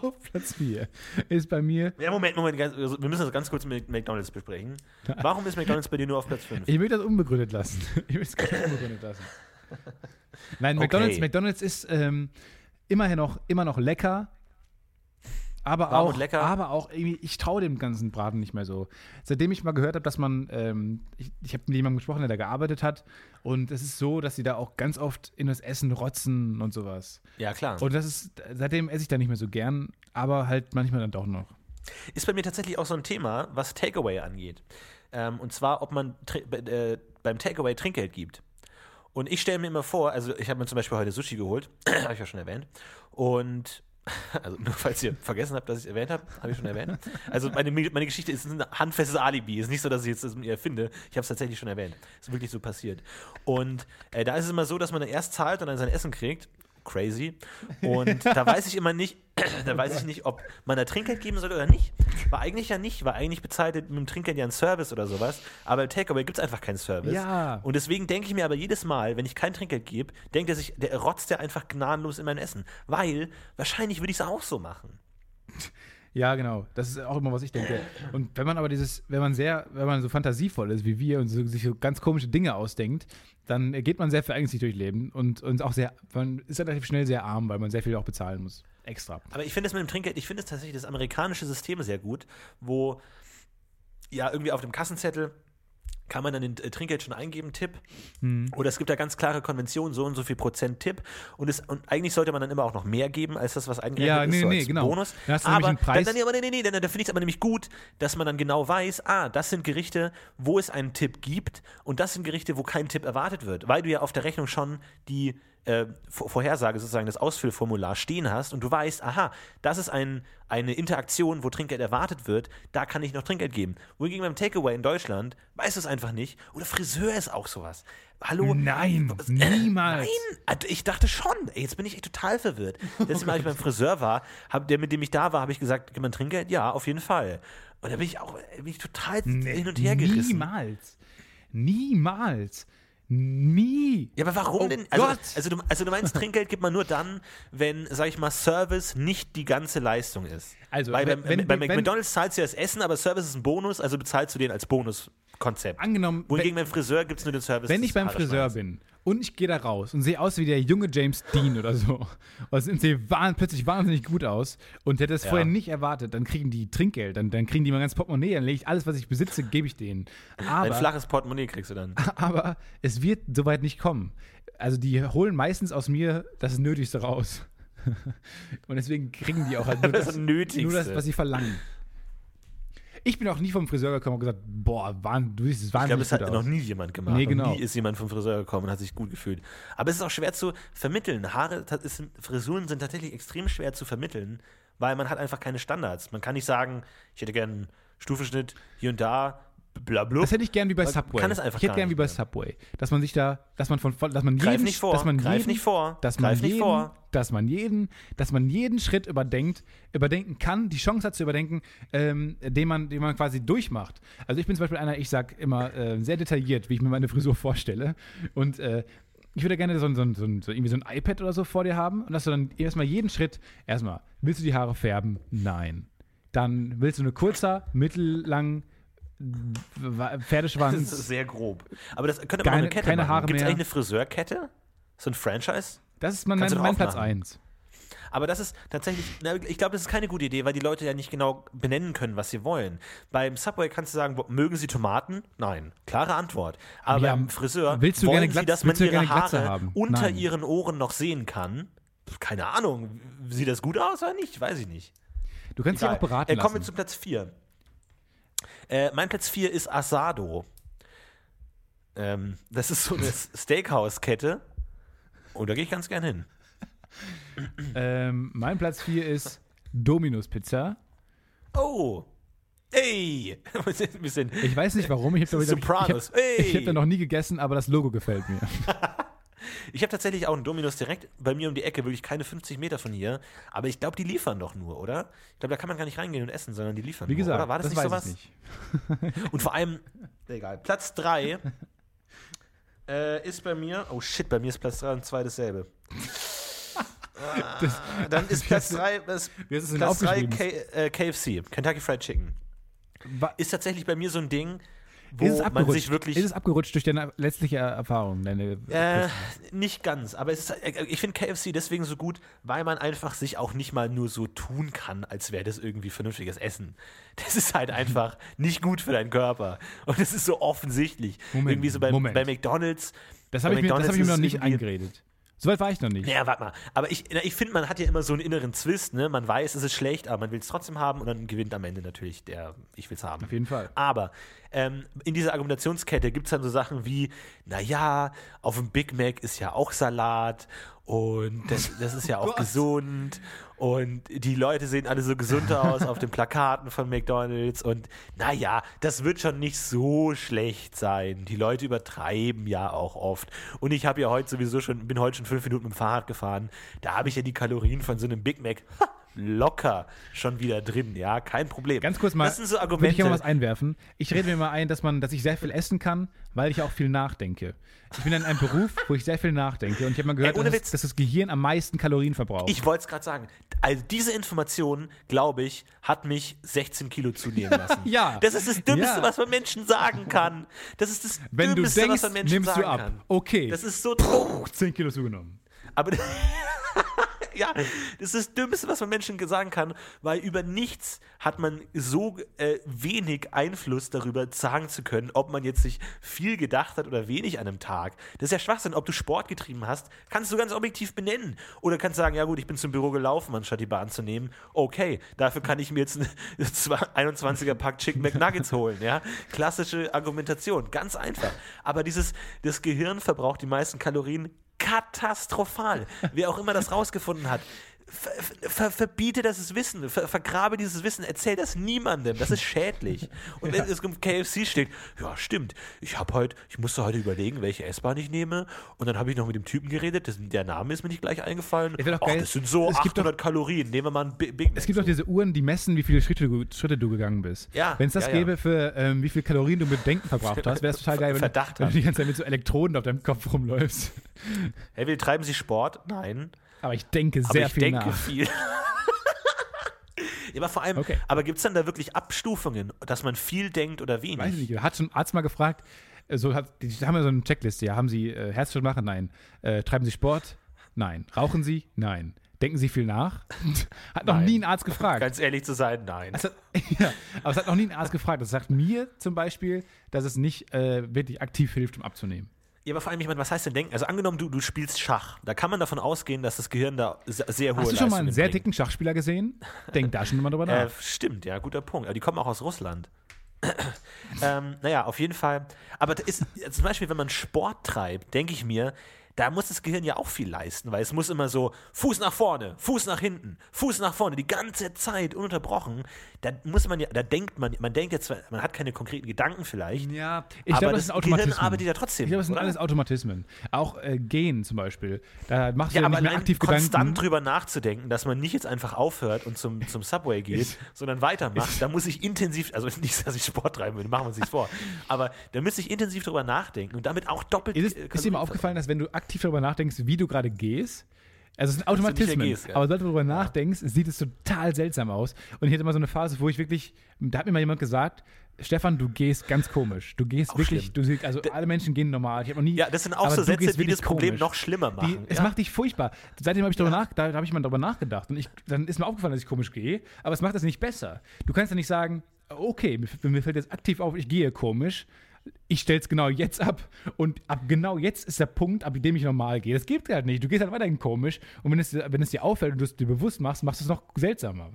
Speaker 1: Auf Platz 4 ist bei mir.
Speaker 2: Ja, Moment, Moment. Ganz, also, wir müssen das ganz kurz mit McDonalds besprechen. Warum ist McDonalds bei dir nur auf Platz 5?
Speaker 1: Ich will das unbegründet lassen. Ich will es ganz unbegründet lassen. Nein,
Speaker 2: Okay.
Speaker 1: McDonald's, McDonald's ist ähm, immerhin noch, immer noch lecker. Aber
Speaker 2: Warm
Speaker 1: auch,
Speaker 2: lecker.
Speaker 1: aber auch irgendwie, ich traue dem ganzen Braten nicht mehr so. Seitdem ich mal gehört habe, dass man, ähm, ich, ich habe mit jemandem gesprochen, der da gearbeitet hat, und es ist so, dass sie da auch ganz oft in das Essen rotzen und sowas.
Speaker 2: Ja, klar.
Speaker 1: Und das ist, seitdem esse ich da nicht mehr so gern, aber halt manchmal dann doch noch.
Speaker 2: Ist bei mir tatsächlich auch so ein Thema, was Takeaway angeht. Ähm, und zwar, ob man äh, beim Takeaway Trinkgeld gibt. Und ich stelle mir immer vor, also ich habe mir zum Beispiel heute Sushi geholt, habe ich ja schon erwähnt. Und also nur falls ihr vergessen habt, dass ich es erwähnt habe, habe ich schon erwähnt. Also meine, meine Geschichte ist ein handfestes Alibi. Ist nicht so, dass ich jetzt das mit ihr erfinde. Ich habe es tatsächlich schon erwähnt. Ist wirklich so passiert. Und äh, da ist es immer so, dass man dann erst zahlt und dann sein Essen kriegt. Crazy. Und da weiß ich immer nicht, da weiß ich nicht, ob man da Trinkgeld geben soll oder nicht. War eigentlich ja nicht, weil eigentlich bezahlt mit dem Trinkgeld ja ein Service oder sowas. Aber im Takeaway gibt es einfach keinen Service.
Speaker 1: Ja.
Speaker 2: Und deswegen denke ich mir aber jedes Mal, wenn ich kein Trinkgeld gebe, denkt er sich, der rotzt der einfach gnadenlos in mein Essen. Weil wahrscheinlich würde ich es auch so machen.
Speaker 1: Ja, genau. Das ist auch immer, was ich denke. Und wenn man aber dieses, wenn man sehr, wenn man so fantasievoll ist wie wir und so, sich so ganz komische Dinge ausdenkt, dann geht man sehr verängstigt durch Leben und, und auch sehr, man ist relativ schnell sehr arm, weil man sehr viel auch bezahlen muss. Extra.
Speaker 2: Aber ich finde es mit dem Trinkgeld, ich finde es tatsächlich das amerikanische System sehr gut, wo ja irgendwie auf dem Kassenzettel kann man dann den äh, Trinkgeld schon eingeben, Tipp.
Speaker 1: Mhm.
Speaker 2: Oder es gibt da ganz klare Konventionen, so und so viel Prozent Tipp. Und, es, und eigentlich sollte man dann immer auch noch mehr geben, als das, was eingerechnet
Speaker 1: Ja,
Speaker 2: ist,
Speaker 1: nee,
Speaker 2: so
Speaker 1: nee,
Speaker 2: als
Speaker 1: genau.
Speaker 2: Bonus.
Speaker 1: Nämlich
Speaker 2: aber
Speaker 1: einen Preis-
Speaker 2: Dann, dann, aber nee, nee, nee, dann, dann finde ich es aber nämlich gut, dass man dann genau weiß, ah, das sind Gerichte, wo es einen Tipp gibt und das sind Gerichte, wo kein Tipp erwartet wird, weil du ja auf der Rechnung schon die äh, Vor- Vorhersage, sozusagen das Ausfüllformular stehen hast und du weißt, aha, das ist ein, eine Interaktion, wo Trinkgeld erwartet wird, da kann ich noch Trinkgeld geben. Wohingegen beim Takeaway in Deutschland weißt du es einfach nicht. Oder Friseur ist auch sowas. Hallo?
Speaker 1: Nein,
Speaker 2: Was-
Speaker 1: niemals.
Speaker 2: Nein, also ich dachte schon. Ey, jetzt bin ich echt total verwirrt. Letztes Mal, als ich beim Friseur war, hab, der, mit dem ich da war, habe ich gesagt, gibt man Trinkgeld? Ja, auf jeden Fall. Und da bin ich auch bin ich total hin und her gerissen.
Speaker 1: Niemals. Niemals. Nie.
Speaker 2: Ja, aber warum
Speaker 1: Oh
Speaker 2: denn? Also,
Speaker 1: Gott.
Speaker 2: also, du, also du meinst, Trinkgeld gibt man nur dann, wenn, sag ich mal, Service nicht die ganze Leistung ist.
Speaker 1: Also,
Speaker 2: Weil
Speaker 1: wenn-
Speaker 2: beim,
Speaker 1: wenn-
Speaker 2: bei
Speaker 1: wenn-
Speaker 2: McDonalds zahlst du ja das Essen, aber Service ist ein Bonus, also bezahlst du den als Bonuskonzept.
Speaker 1: Angenommen,
Speaker 2: Wohingegen beim Friseur gibt es nur den Service.
Speaker 1: Wenn ich beim Friseur bin und ich gehe da raus und sehe aus wie der junge James Dean oder so, und sie wahn, plötzlich wahnsinnig gut aus und hätte es
Speaker 2: Ja.
Speaker 1: vorher nicht erwartet, dann kriegen die Trinkgeld, dann, dann kriegen die mein ganzes Portemonnaie, dann lege ich alles, was ich besitze, gebe ich denen.
Speaker 2: Ein
Speaker 1: Aber,
Speaker 2: flaches Portemonnaie kriegst du dann.
Speaker 1: aber es wird soweit nicht kommen. Also die holen meistens aus mir das Nötigste raus. und deswegen kriegen die auch halt nur
Speaker 2: Das
Speaker 1: das,
Speaker 2: Nötigste.
Speaker 1: nur das, was sie verlangen. Ich bin auch nie vom Friseur gekommen und gesagt, boah, wahn, du siehst
Speaker 2: Ich glaube,
Speaker 1: wahnsinnig
Speaker 2: das hat
Speaker 1: gut
Speaker 2: noch
Speaker 1: aus.
Speaker 2: nie jemand gemacht.
Speaker 1: Nee, genau.
Speaker 2: Noch nie ist jemand vom Friseur gekommen und hat sich gut gefühlt. Aber es ist auch schwer zu vermitteln. Haare, ist, Frisuren sind tatsächlich extrem schwer zu vermitteln, weil man hat einfach keine Standards. Man kann nicht sagen, ich hätte gern einen Stufenschnitt hier und da, blablabla.
Speaker 1: Das hätte ich gern wie bei Subway.
Speaker 2: kann es einfach
Speaker 1: ich hätte gern wie
Speaker 2: nicht
Speaker 1: bei. Subway, dass man sich da, dass man von, dass man
Speaker 2: Greif
Speaker 1: jeden,
Speaker 2: nicht vor,
Speaker 1: dass man
Speaker 2: greif
Speaker 1: jeden,
Speaker 2: nicht vor,
Speaker 1: dass man
Speaker 2: greif nicht
Speaker 1: jeden,
Speaker 2: vor.
Speaker 1: dass man jeden, dass man jeden Schritt überdenkt, überdenken kann, die Chance hat zu überdenken, ähm, den man, den man quasi durchmacht. Also ich bin zum Beispiel einer, ich sag immer äh, sehr detailliert, wie ich mir meine Frisur vorstelle und äh, ich würde gerne so, ein- so, ein- so, ein- so irgendwie so ein iPad oder so vor dir haben und dass du dann erstmal jeden Schritt, erstmal, willst du die Haare färben? Nein. Dann willst du eine kurzer, mittellang, Pferdeschwanz.
Speaker 2: Das ist sehr grob. Aber das könnte man
Speaker 1: Keine-
Speaker 2: eine Kette
Speaker 1: keine
Speaker 2: machen.
Speaker 1: Haare
Speaker 2: Gibt es
Speaker 1: mehr.
Speaker 2: eigentlich eine Friseurkette? So ein Franchise?
Speaker 1: Das ist mein, mein, mein Platz
Speaker 2: aufmachen.
Speaker 1: 1.
Speaker 2: Aber das ist tatsächlich, ich glaube, das ist keine gute Idee, weil die Leute ja nicht genau benennen können, was sie wollen. Beim Subway kannst du sagen, mögen sie Tomaten? Nein. Klare Antwort. Aber
Speaker 1: Ja,
Speaker 2: beim Friseur
Speaker 1: willst du
Speaker 2: wollen
Speaker 1: gerne
Speaker 2: sie, dass man ihre Haare
Speaker 1: haben?
Speaker 2: unter
Speaker 1: Nein.
Speaker 2: ihren Ohren noch sehen kann. Keine Ahnung. Sieht das gut aus oder nicht? Weiß ich nicht.
Speaker 1: Du kannst dich auch beraten
Speaker 2: äh, kommen wir
Speaker 1: lassen.
Speaker 2: zu Platz 4. Äh, mein Platz 4 ist Asado. Ähm, das ist so eine Steakhouse-Kette. Und da gehe ich ganz gern hin.
Speaker 1: Ähm, mein Platz 4 ist Dominus Pizza.
Speaker 2: Oh. Ey.
Speaker 1: Ich weiß nicht warum, ich habe
Speaker 2: Sopranos.
Speaker 1: ich, ich, ich hab da noch nie gegessen, aber das Logo gefällt mir.
Speaker 2: Ich habe tatsächlich auch einen Dominus direkt bei mir um die Ecke, wirklich keine 50 Meter von hier. Aber ich glaube, die liefern doch nur, oder? Ich glaube, da kann man gar nicht reingehen und essen, sondern die liefern
Speaker 1: Wie
Speaker 2: nur.
Speaker 1: gesagt,
Speaker 2: oder war das,
Speaker 1: das
Speaker 2: nicht
Speaker 1: weiß
Speaker 2: sowas?
Speaker 1: ich nicht.
Speaker 2: Und vor allem, egal, Platz 3 äh, ist bei mir, oh shit, bei mir ist Platz 3 und 2 dasselbe.
Speaker 1: Das,
Speaker 2: Ah, Dann ist Platz 3 ist
Speaker 1: Wie hast du es denn
Speaker 2: Platz 3
Speaker 1: aufgeschrieben?
Speaker 2: äh, KFC, Kentucky Fried Chicken. Ist tatsächlich bei mir so ein Ding, wo
Speaker 1: ist es
Speaker 2: man
Speaker 1: abgerutscht?
Speaker 2: sich wirklich.
Speaker 1: ist es abgerutscht durch deine letztliche Erfahrung? Deine,
Speaker 2: Äh, nicht ganz, aber ist, äh, ich finde KFC deswegen so gut, weil man einfach sich auch nicht mal nur so tun kann, als wäre das irgendwie vernünftiges Essen. Das ist halt einfach nicht gut für deinen Körper. Und das ist so offensichtlich.
Speaker 1: Moment,
Speaker 2: irgendwie so bei,
Speaker 1: Moment.
Speaker 2: bei McDonalds.
Speaker 1: das habe ich, mir- das hab ich mir noch nicht eingeredet. Soweit war ich noch nicht.
Speaker 2: Naja, warte mal. Aber ich, ich finde, man hat ja immer so einen inneren Zwist, ne? Man weiß, es ist schlecht, aber man will es trotzdem haben und dann gewinnt am Ende natürlich der, ich will es haben.
Speaker 1: Auf jeden Fall.
Speaker 2: Aber ähm, in dieser Argumentationskette gibt es dann so Sachen wie, naja, auf dem Big Mac ist ja auch Salat und das, das ist ja auch
Speaker 1: Gott.
Speaker 2: gesund und die Leute sehen alle so gesund aus auf den Plakaten von McDonalds und naja, das wird schon nicht so schlecht sein. Die Leute übertreiben ja auch oft. Und ich habe ja heute sowieso schon, bin heute schon fünf Minuten mit dem Fahrrad gefahren. Da habe ich ja die Kalorien von so einem Big Mac ha, locker schon wieder drin, ja, kein Problem.
Speaker 1: Ganz kurz mal,
Speaker 2: Das sind so
Speaker 1: würde ich
Speaker 2: Argumente.
Speaker 1: gerne mal was einwerfen. Ich rede mir mal ein, dass man, dass ich sehr viel essen kann, weil ich auch viel nachdenke. Ich bin in einem Beruf, wo ich sehr viel nachdenke und ich habe mal gehört,
Speaker 2: Ey,
Speaker 1: dass,
Speaker 2: Witz.
Speaker 1: dass das Gehirn am meisten Kalorien verbraucht.
Speaker 2: Ich wollte es gerade sagen. Also diese Information, glaube ich, hat mich 16 Kilo zunehmen lassen.
Speaker 1: Ja.
Speaker 2: Das ist das Dümmste,
Speaker 1: Ja.
Speaker 2: was man Menschen sagen kann. Das ist das
Speaker 1: Wenn du
Speaker 2: Dümmste,
Speaker 1: denkst,
Speaker 2: was man Menschen
Speaker 1: nimmst
Speaker 2: sagen
Speaker 1: du ab.
Speaker 2: kann.
Speaker 1: Okay.
Speaker 2: Das ist so dumm.
Speaker 1: 10 Kilo zugenommen.
Speaker 2: Aber ja, das ist das Dümmste, was man Menschen sagen kann, weil über nichts hat man so äh, wenig Einfluss darüber sagen zu können, ob man jetzt sich viel gedacht hat oder wenig an einem Tag. Das ist ja Schwachsinn. Ob du Sport getrieben hast, kannst du ganz objektiv benennen. Oder kannst sagen, ja gut, ich bin zum Büro gelaufen, anstatt die Bahn zu nehmen. Okay, dafür kann ich mir jetzt einen 21er Pack Chicken McNuggets holen. Ja? Klassische Argumentation, ganz einfach. Aber dieses, das Gehirn verbraucht die meisten Kalorien katastrophal. Wer auch immer das rausgefunden hat. Ver, ver, verbiete das Wissen, ver, vergrabe dieses Wissen, erzähl das niemandem, das ist schädlich. Und wenn es im KFC steht, ja stimmt, ich habe heute, ich musste heute überlegen, welche S-Bahn ich nehme und dann habe ich noch mit dem Typen geredet, das, der Name ist mir nicht gleich eingefallen.
Speaker 1: Ja, doch
Speaker 2: Ach,
Speaker 1: geil.
Speaker 2: das sind so
Speaker 1: Es gibt
Speaker 2: 800 Kalorien, nehmen wir mal ein Bi- Big Mac.
Speaker 1: Es gibt doch diese Uhren, die messen, wie viele Schritte du, Schritte du gegangen bist.
Speaker 2: Ja,
Speaker 1: Wenn es das
Speaker 2: ja, ja.
Speaker 1: gäbe für ähm, wie viel Kalorien du mit Denken verbraucht hast, wäre es total geil, wenn,
Speaker 2: Verdacht
Speaker 1: wenn du die ganze Zeit mit so Elektroden auf deinem Kopf rumläufst.
Speaker 2: Hey, wir treiben Sie Sport? Nein.
Speaker 1: Aber ich denke
Speaker 2: Aber
Speaker 1: sehr
Speaker 2: ich
Speaker 1: viel
Speaker 2: denke
Speaker 1: nach.
Speaker 2: viel. ja, aber vor allem,
Speaker 1: Okay.
Speaker 2: aber gibt es dann da wirklich Abstufungen, dass man viel denkt oder wenig?
Speaker 1: Weiß ich nicht. Hat schon ein Arzt mal gefragt, äh, so hat, die haben ja so eine Checkliste. Ja, haben Sie äh, Herzschritt machen? Nein. Äh, treiben Sie Sport? Nein. Rauchen Sie? Nein. Denken Sie viel nach? hat noch
Speaker 2: Nein.
Speaker 1: nie ein Arzt gefragt.
Speaker 2: Ganz ehrlich zu sein, nein.
Speaker 1: Es hat, ja, aber es hat noch nie ein Arzt gefragt. Das sagt mir zum Beispiel, dass es nicht äh, wirklich aktiv hilft, um abzunehmen.
Speaker 2: Ja, aber vor allem, ich meine, was heißt denn denken? Also angenommen, du, du spielst Schach. Da kann man davon ausgehen, dass das Gehirn da se- sehr hohe
Speaker 1: Hast du schon mal einen
Speaker 2: Leistungen
Speaker 1: sehr
Speaker 2: bringt.
Speaker 1: dicken Schachspieler gesehen? Denk da schon mal drüber
Speaker 2: Äh,
Speaker 1: nach.
Speaker 2: stimmt, ja, guter Punkt. Aber die kommen auch aus Russland. ähm, naja, auf jeden Fall. Aber ist, zum Beispiel, wenn man Sport treibt, denke ich mir, da muss das Gehirn ja auch viel leisten, weil es muss immer so Fuß nach vorne, Fuß nach hinten, Fuß nach vorne, die ganze Zeit ununterbrochen. Da muss man ja, da denkt man, man denkt jetzt, man hat keine konkreten Gedanken vielleicht,
Speaker 1: Ja, ich
Speaker 2: aber
Speaker 1: glaube,
Speaker 2: das,
Speaker 1: das sind
Speaker 2: Gehirn
Speaker 1: Automatismen.
Speaker 2: arbeitet ja trotzdem.
Speaker 1: Ich glaube, das sind
Speaker 2: oder?
Speaker 1: alles Automatismen. Auch äh, Gehen zum Beispiel. Da machst du
Speaker 2: Ja,
Speaker 1: ja,
Speaker 2: aber
Speaker 1: nicht mehr aktiv
Speaker 2: konstant
Speaker 1: Gedanken.
Speaker 2: drüber nachzudenken, dass man nicht jetzt einfach aufhört und zum, zum Subway geht,
Speaker 1: Ich-
Speaker 2: sondern weitermacht, da muss ich intensiv, also nicht, dass ich Sport treiben will, machen wir uns nichts vor, aber da müsste ich intensiv drüber nachdenken und damit auch doppelt.
Speaker 1: Ist, es,
Speaker 2: äh,
Speaker 1: ist dir mal aufgefallen, dass wenn du aktiv darüber nachdenkst, wie du gerade gehst, also es sind Automatismen,
Speaker 2: gehst, ja.
Speaker 1: aber sobald du darüber nachdenkst, sieht es total seltsam aus. Und ich hatte mal so eine Phase, wo ich wirklich, da hat mir mal jemand gesagt, Stefan, du gehst ganz komisch. Du gehst
Speaker 2: Auch
Speaker 1: wirklich,
Speaker 2: schlimm.
Speaker 1: du siehst, also alle Menschen gehen normal. Ich habe noch nie.
Speaker 2: Ja, das sind auch so Sätze, die das Problem
Speaker 1: komisch.
Speaker 2: noch schlimmer
Speaker 1: Die,
Speaker 2: machen.
Speaker 1: es
Speaker 2: ja?
Speaker 1: macht dich furchtbar. Seitdem habe ich darüber nach, da habe ich mal darüber nachgedacht und ich, dann ist mir aufgefallen, dass ich komisch gehe, aber es macht das nicht besser. Du kannst ja nicht sagen, okay, mir, mir fällt jetzt aktiv auf, ich gehe komisch. Ich stelle es genau jetzt ab und ab genau jetzt ist der Punkt, ab dem ich normal gehe. Das geht halt nicht. Du gehst halt weiterhin komisch und wenn es, wenn es dir auffällt und du es dir bewusst machst, machst du es noch seltsamer.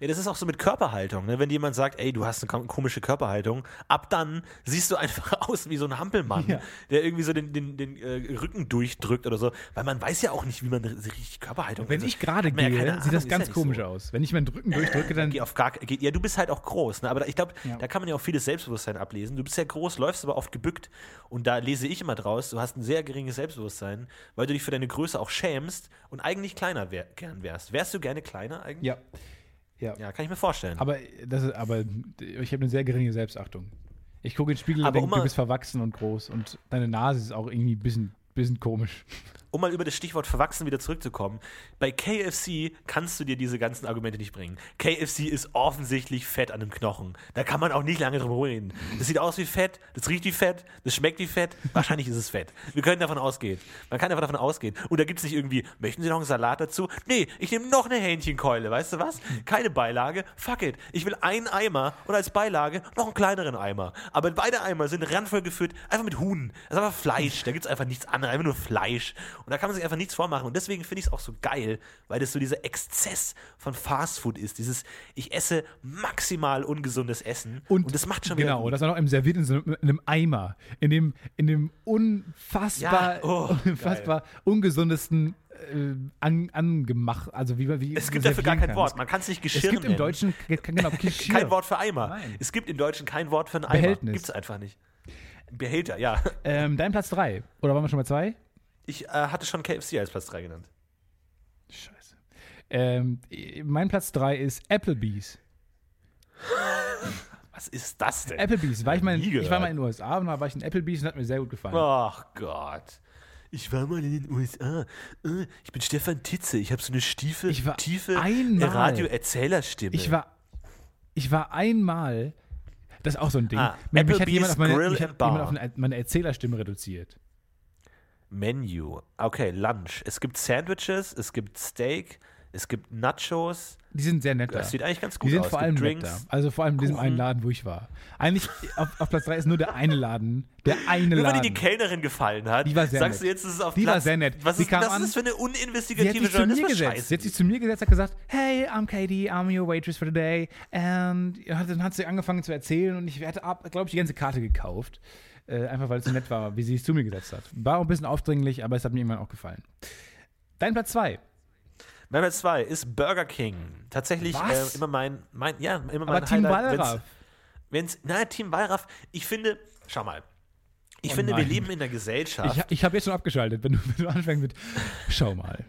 Speaker 2: Ja, das ist auch so mit Körperhaltung. Ne? Wenn jemand sagt, ey, du hast eine kom- komische Körperhaltung, ab dann siehst du einfach aus wie so ein Hampelmann,
Speaker 1: Ja.
Speaker 2: der irgendwie so den, den, den äh, Rücken durchdrückt oder so. Weil man weiß ja auch nicht, wie man richtig Körperhaltung
Speaker 1: Wenn
Speaker 2: also,
Speaker 1: ich gerade
Speaker 2: ja
Speaker 1: gehe,
Speaker 2: keine
Speaker 1: sieht das ganz
Speaker 2: ja
Speaker 1: komisch
Speaker 2: so.
Speaker 1: aus. Wenn ich meinen Rücken durchdrücke, dann
Speaker 2: Geh auf gar, geht, ja, du bist halt auch groß, ne? aber ich glaube,
Speaker 1: Ja.
Speaker 2: da kann man ja auch vieles Selbstbewusstsein ablesen. Du bist ja groß, läufst aber oft gebückt und da lese ich immer draus, du hast ein sehr geringes Selbstbewusstsein, weil du dich für deine Größe auch schämst und eigentlich kleiner wär, gern wärst. Wärst du gerne kleiner eigentlich?
Speaker 1: ja. Ja.
Speaker 2: Ja, kann ich mir vorstellen.
Speaker 1: Aber, das ist, aber ich habe eine sehr geringe Selbstachtung. Ich gucke in den Spiegel und
Speaker 2: Aber
Speaker 1: denke,
Speaker 2: um
Speaker 1: du bist verwachsen und groß und deine Nase ist auch irgendwie ein bisschen, bisschen komisch.
Speaker 2: Um mal über das Stichwort verwachsen wieder zurückzukommen, bei KFC kannst du dir diese ganzen Argumente nicht bringen. KFC ist offensichtlich Fett an dem Knochen. Da kann man auch nicht lange drum reden. Das sieht aus wie Fett, das riecht wie Fett, das schmeckt wie Fett. Wahrscheinlich ist es Fett. Wir können davon ausgehen. Man kann einfach davon ausgehen. Und da gibt es nicht irgendwie, möchten Sie noch einen Salat dazu? Nee, ich nehme noch eine Hähnchenkeule, weißt du was? Keine Beilage, fuck it. Ich will einen Eimer und als Beilage noch einen kleineren Eimer. Aber beide Eimer sind randvoll gefüllt, einfach mit Huhn. Das ist einfach Fleisch, da gibt es einfach nichts anderes, einfach nur Fleisch. Und da kann man sich einfach nichts vormachen. Und deswegen finde ich es auch so geil, weil das so dieser Exzess von Fastfood ist. Dieses, ich esse maximal ungesundes Essen. Und, das macht schon wieder
Speaker 1: Genau,
Speaker 2: gut.
Speaker 1: und das auch noch im serviert in, so einem, in einem Eimer. In dem, in dem unfassbar,
Speaker 2: Ja, oh,
Speaker 1: unfassbar ungesundesten äh, an, angemacht. Also wie, wie
Speaker 2: Es gibt dafür gar kein
Speaker 1: kannst.
Speaker 2: Wort. Man kann es nicht Geschirr
Speaker 1: Es gibt im
Speaker 2: nennen.
Speaker 1: Deutschen kein, genau,
Speaker 2: kein Wort für Eimer.
Speaker 1: Nein.
Speaker 2: Es gibt im Deutschen kein Wort für einen Eimer.
Speaker 1: Behältnis.
Speaker 2: Gibt es einfach nicht. Behälter, ja.
Speaker 1: Ähm, dein Platz 3. Oder waren wir schon bei 2?
Speaker 2: Ich äh, hatte schon KFC als Platz 3 genannt.
Speaker 1: Scheiße. Ähm, mein Platz 3 ist Applebee's.
Speaker 2: Was ist das denn?
Speaker 1: Applebee's. War ich, mal in, ich war mal in den USA und da war ich in Applebee's und hat mir sehr gut gefallen.
Speaker 2: Ach Gott. Ich war mal in den USA. Äh, Ich bin Stefan Titze. Ich habe so eine stiefe,
Speaker 1: Ich war
Speaker 2: tiefe Radio-Erzählerstimme.
Speaker 1: Ich war, ich war einmal, das ist auch so ein Ding.
Speaker 2: Ah,
Speaker 1: mich, mich hat jemand auf meine, mich hat jemand auf eine, meine Erzählerstimme reduziert.
Speaker 2: Menu. Okay, Lunch. Es gibt Sandwiches, es gibt Steak, es gibt Nachos.
Speaker 1: Die sind sehr nett da.
Speaker 2: Das sieht eigentlich ganz
Speaker 1: Die
Speaker 2: gut
Speaker 1: sind
Speaker 2: aus.
Speaker 1: vor
Speaker 2: Es
Speaker 1: allem.
Speaker 2: Drinks.
Speaker 1: Also vor allem in diesem einen Laden, wo ich war. Eigentlich auf, auf Platz 3 ist nur der eine Laden. Der eine
Speaker 2: Nur weil
Speaker 1: Laden.
Speaker 2: dir die Kellnerin gefallen hat,
Speaker 1: Die war sehr
Speaker 2: sagst
Speaker 1: nett.
Speaker 2: du jetzt, es ist auf
Speaker 1: Die
Speaker 2: Platz.
Speaker 1: war sehr nett.
Speaker 2: Was
Speaker 1: Die
Speaker 2: ist
Speaker 1: kam
Speaker 2: das
Speaker 1: an-
Speaker 2: ist für eine
Speaker 1: Sie
Speaker 2: uninvestigative
Speaker 1: mir
Speaker 2: Journalismus?
Speaker 1: gesetzt. Sie hat sich zu mir gesetzt, hat gesagt, hey, I'm Katie, I'm your waitress for today. Und ja, dann hat sie angefangen zu erzählen und ich hatte, glaube ich, die ganze Karte gekauft. Äh, einfach weil es so nett war, wie sie es zu mir gesetzt hat. War auch ein bisschen aufdringlich, aber es hat mir irgendwann auch gefallen. Dein Platz 2.
Speaker 2: Mein Platz 2 ist Burger King. Tatsächlich äh, immer mein, mein, ja, immer mein aber
Speaker 1: Team
Speaker 2: Highlight.
Speaker 1: Wallraff.
Speaker 2: Wenn's, wenn's, na, Team Wallraff, ich finde, schau mal, ich
Speaker 1: oh
Speaker 2: finde,
Speaker 1: nein.
Speaker 2: wir leben in der Gesellschaft.
Speaker 1: Ich, ich habe jetzt schon abgeschaltet, wenn du, wenn du anfängst mit, schau mal.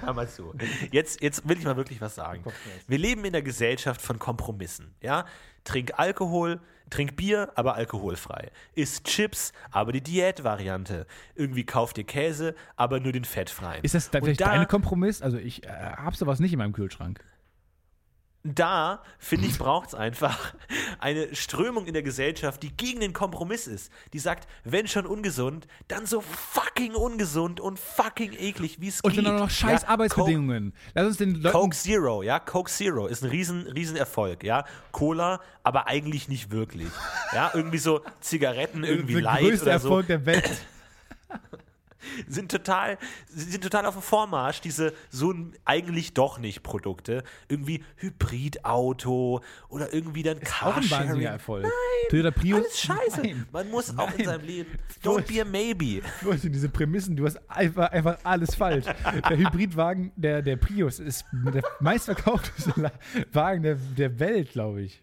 Speaker 2: Hör mal zu. Jetzt, jetzt will ich mal wirklich was sagen. Wir leben in der Gesellschaft von Kompromissen. Ja? Trink Alkohol, trink Bier, aber alkoholfrei. Isst Chips, aber die Diätvariante. Irgendwie kauf dir Käse, aber nur den fettfreien.
Speaker 1: Ist das
Speaker 2: da
Speaker 1: vielleicht
Speaker 2: da,
Speaker 1: dein Kompromiss? Also ich äh, hab sowas nicht in meinem Kühlschrank
Speaker 2: da, finde ich, braucht es einfach eine Strömung in der Gesellschaft, die gegen den Kompromiss ist. Die sagt, wenn schon ungesund, dann so fucking ungesund und fucking eklig, wie es geht.
Speaker 1: Und dann auch noch scheiß
Speaker 2: ja,
Speaker 1: Arbeitsbedingungen. Coke, Lass uns den Leuten
Speaker 2: Coke Zero, ja, Coke Zero ist ein riesen, riesen Erfolg, ja. Cola, aber eigentlich nicht wirklich. ja, irgendwie so Zigaretten, irgendwie
Speaker 1: leicht.
Speaker 2: der
Speaker 1: größte
Speaker 2: oder so.
Speaker 1: Erfolg der Welt.
Speaker 2: sind total, sind total auf dem Vormarsch, diese so eigentlich doch nicht Produkte. Irgendwie Hybridauto oder irgendwie dann
Speaker 1: ist
Speaker 2: Carsharing.
Speaker 1: Auch Erfolg. Nein, Toyota Prius.
Speaker 2: alles scheiße.
Speaker 1: Nein.
Speaker 2: Man muss Nein. auch in seinem Leben, don't be a maybe.
Speaker 1: Leute, diese Prämissen, du hast einfach, einfach alles falsch. der Hybridwagen, der, der Prius ist der meistverkaufteste Wagen der, der Welt, glaube ich.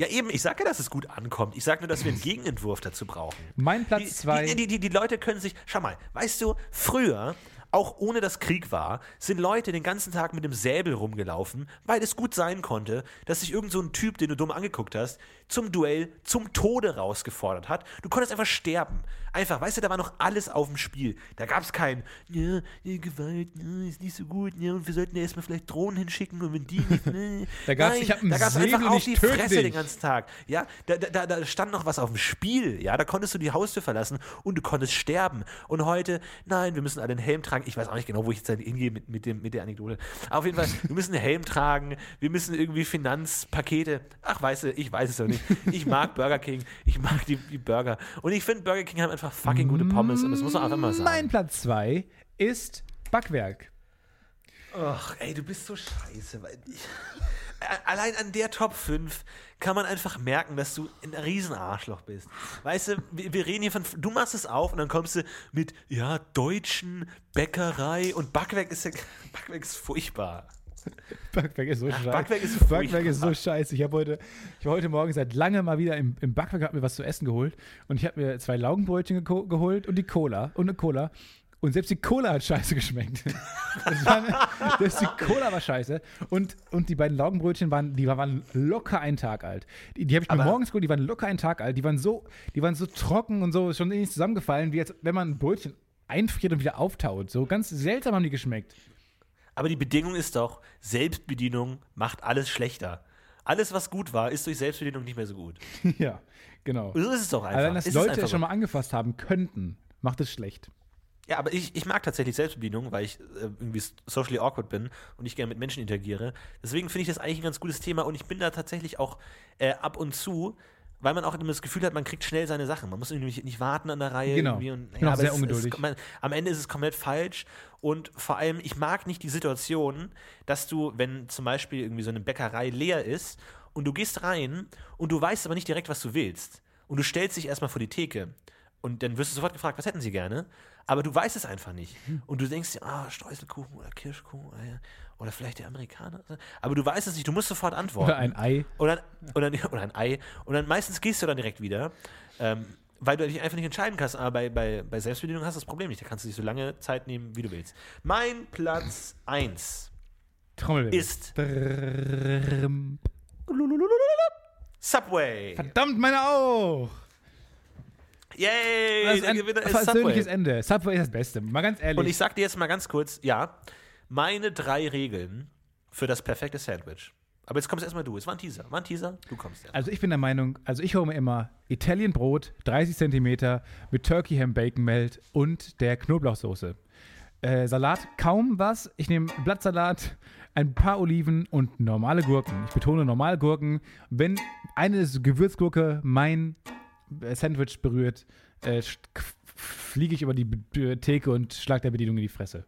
Speaker 2: Ja, eben, ich sage ja, dass es gut ankommt. Ich sage nur, dass wir einen Gegenentwurf dazu brauchen.
Speaker 1: Mein Platz 2.
Speaker 2: Die, die, die, die, Leute können sich, schau mal, weißt du, früher auch ohne dass Krieg war, sind Leute den ganzen Tag mit dem Säbel rumgelaufen, weil es gut sein konnte, dass sich irgendein so Typ, den du dumm angeguckt hast, zum Duell zum Tode rausgefordert hat. Du konntest einfach sterben. Einfach, weißt du, da war noch alles auf dem Spiel. Da gab es kein, ne, ja, Gewalt, ja, ist nicht so gut, ja, und wir sollten ja erstmal vielleicht Drohnen hinschicken und wenn die nicht, ne.
Speaker 1: da
Speaker 2: gab
Speaker 1: es
Speaker 2: einfach
Speaker 1: auch
Speaker 2: die Fresse
Speaker 1: dich.
Speaker 2: den ganzen Tag. Ja, da, da, da stand noch was auf dem Spiel, ja, da konntest du die Haustür verlassen und du konntest sterben. Und heute, nein, wir müssen alle einen Helm tragen tragen. Ich weiß auch nicht genau, wo ich jetzt halt hingehe mit, mit, dem, mit der Anekdote. Auf jeden Fall, wir müssen einen Helm tragen, wir müssen irgendwie Finanzpakete. Ach, weißt du, ich weiß es doch nicht. Ich mag Burger King, ich mag die, die Burger. Und ich finde, Burger King haben einfach fucking gute Pommes und das muss man einfach mal sagen.
Speaker 1: Mein Platz 2 ist Backwerk.
Speaker 2: Ach, ey, du bist so scheiße. Weil ich allein an der Top 5 kann man einfach merken, dass du ein Riesenarschloch bist. Weißt du, wir, reden hier von, du machst es auf und dann kommst du mit, ja, deutschen Bäckerei und Backwerk ist ja, Backwerk ist furchtbar.
Speaker 1: Backwerk ist so scheiße.
Speaker 2: Backwerk ist,
Speaker 1: Backwerk ist so scheiße. Ich habe heute, ich war heute Morgen seit langem mal wieder im, im Backwerk, habe mir was zu essen geholt und ich habe mir zwei Laugenbrötchen ge geholt und die Cola und eine Cola und selbst die Cola hat scheiße geschmeckt. War, selbst die Cola war scheiße. Und, und die beiden Laugenbrötchen waren, die waren locker einen Tag alt. Die, die habe ich mir morgens geholt, die waren locker einen Tag alt. Die waren so, die waren so trocken und so schon ähnlich zusammengefallen, wie als wenn man ein Brötchen einfriert und wieder auftaut. So ganz seltsam haben die geschmeckt.
Speaker 2: Aber die Bedingung ist doch, Selbstbedienung macht alles schlechter. Alles, was gut war, ist durch Selbstbedienung nicht mehr so gut.
Speaker 1: ja, genau.
Speaker 2: So ist es doch einfach.
Speaker 1: Allein, dass
Speaker 2: ist
Speaker 1: Leute
Speaker 2: es
Speaker 1: schon mal angefasst haben könnten, macht es schlecht.
Speaker 2: Ja, aber ich, ich mag tatsächlich Selbstbedienung, weil ich äh, irgendwie socially awkward bin und ich gerne mit Menschen interagiere. Deswegen finde ich das eigentlich ein ganz gutes Thema und ich bin da tatsächlich auch äh, ab und zu, weil man auch immer das Gefühl hat, man kriegt schnell seine Sachen. Man muss nämlich nicht warten an der Reihe.
Speaker 1: Genau.
Speaker 2: Und, ja,
Speaker 1: sehr
Speaker 2: es,
Speaker 1: ungeduldig.
Speaker 2: Es, man, am Ende ist es komplett falsch und vor allem, ich mag nicht die Situation, dass du, wenn zum Beispiel irgendwie so eine Bäckerei leer ist und du gehst rein und du weißt aber nicht direkt, was du willst und du stellst dich erstmal vor die Theke und dann wirst du sofort gefragt, was hätten sie gerne? Aber du weißt es einfach nicht. Hm. Und du denkst dir, ah, Streuselkuchen oder Kirschkuchen oder, oder, vielleicht der Amerikaner. Aber du weißt es nicht, du musst sofort antworten.
Speaker 1: Oder ein Ei.
Speaker 2: Oder, oder, oder ein Ei. Und dann meistens gehst du dann direkt wieder, ähm, weil du dich einfach nicht entscheiden kannst. Aber bei, bei, bei Selbstbedienung hast du das Problem nicht. Da kannst du dich so lange Zeit nehmen, wie du willst. Mein Platz 1 ist. Subway.
Speaker 1: Verdammt, meine
Speaker 2: auch
Speaker 1: ein
Speaker 2: Gewinner ist
Speaker 1: versöhnliches
Speaker 2: Subway.
Speaker 1: Ende. Subway ist das Beste. Mal ganz ehrlich.
Speaker 2: Und ich sag dir jetzt mal ganz kurz, ja, meine drei Regeln für das perfekte Sandwich. Aber jetzt kommst erstmal du. Es war ein Teaser. War ein Teaser. Du kommst erst.
Speaker 1: Also ich bin der Meinung, also ich hole mir immer Italien Brot, 30 Zentimeter mit Turkey Ham Bacon Melt und der Knoblauchsoße. Äh, Salat kaum was. Ich nehme Blattsalat, ein paar Oliven und normale Gurken. Ich betone normale Gurken. Wenn eine Gewürzgurke mein Sandwich berührt, äh, fliege ich über die B- Theke und schlag der Bedienung in die Fresse.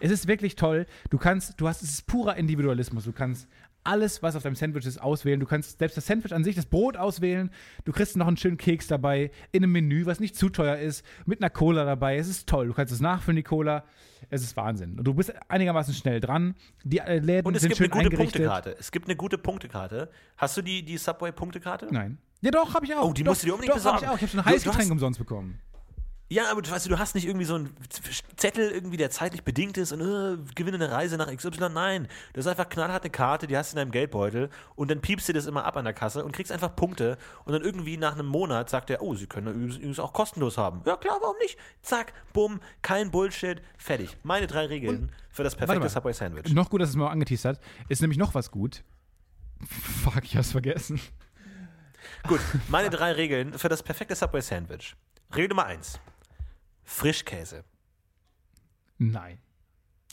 Speaker 1: Es ist wirklich toll. Du kannst, du hast, es ist purer Individualismus. Du kannst alles, was auf deinem Sandwich ist, auswählen. Du kannst selbst das Sandwich an sich, das Brot auswählen. Du kriegst noch einen schönen Keks dabei, in einem Menü, was nicht zu teuer ist, mit einer Cola dabei. Es ist toll. Du kannst es nachfüllen, die Cola. Es ist Wahnsinn. Und du bist einigermaßen schnell dran. Die äh, Läden
Speaker 2: Und es
Speaker 1: sind
Speaker 2: gibt
Speaker 1: schön
Speaker 2: eine gute. Punktekarte. Es gibt eine gute Punktekarte. Hast du die, die Subway-Punktekarte?
Speaker 1: Nein. Ja, doch, habe ich auch.
Speaker 2: Oh, die
Speaker 1: doch,
Speaker 2: musst du dir unbedingt
Speaker 1: doch, hab ich
Speaker 2: besorgen.
Speaker 1: auch. Ich habe schon ein
Speaker 2: Du- du
Speaker 1: Heißgetränk
Speaker 2: hast-
Speaker 1: umsonst bekommen.
Speaker 2: Ja, aber du, weißt du, du hast nicht irgendwie so einen Zettel, irgendwie, der zeitlich bedingt ist und äh, gewinne eine Reise nach XY. Nein, das ist einfach knallhart eine Karte, die hast du in deinem Geldbeutel und dann piepst dir das immer ab an der Kasse und kriegst einfach Punkte und dann irgendwie nach einem Monat sagt er, oh, sie können übrigens auch kostenlos haben. Ja klar, warum nicht? Zack, bumm, kein Bullshit, fertig. Meine drei Regeln für das perfekte
Speaker 1: mal.
Speaker 2: Subway Sandwich.
Speaker 1: Noch gut, dass es mal angeteased hat. Ist nämlich noch was gut. Fuck, ich hab's vergessen.
Speaker 2: Gut, meine drei Regeln für das perfekte Subway Sandwich. Regel Nummer eins. Frischkäse.
Speaker 1: Nein.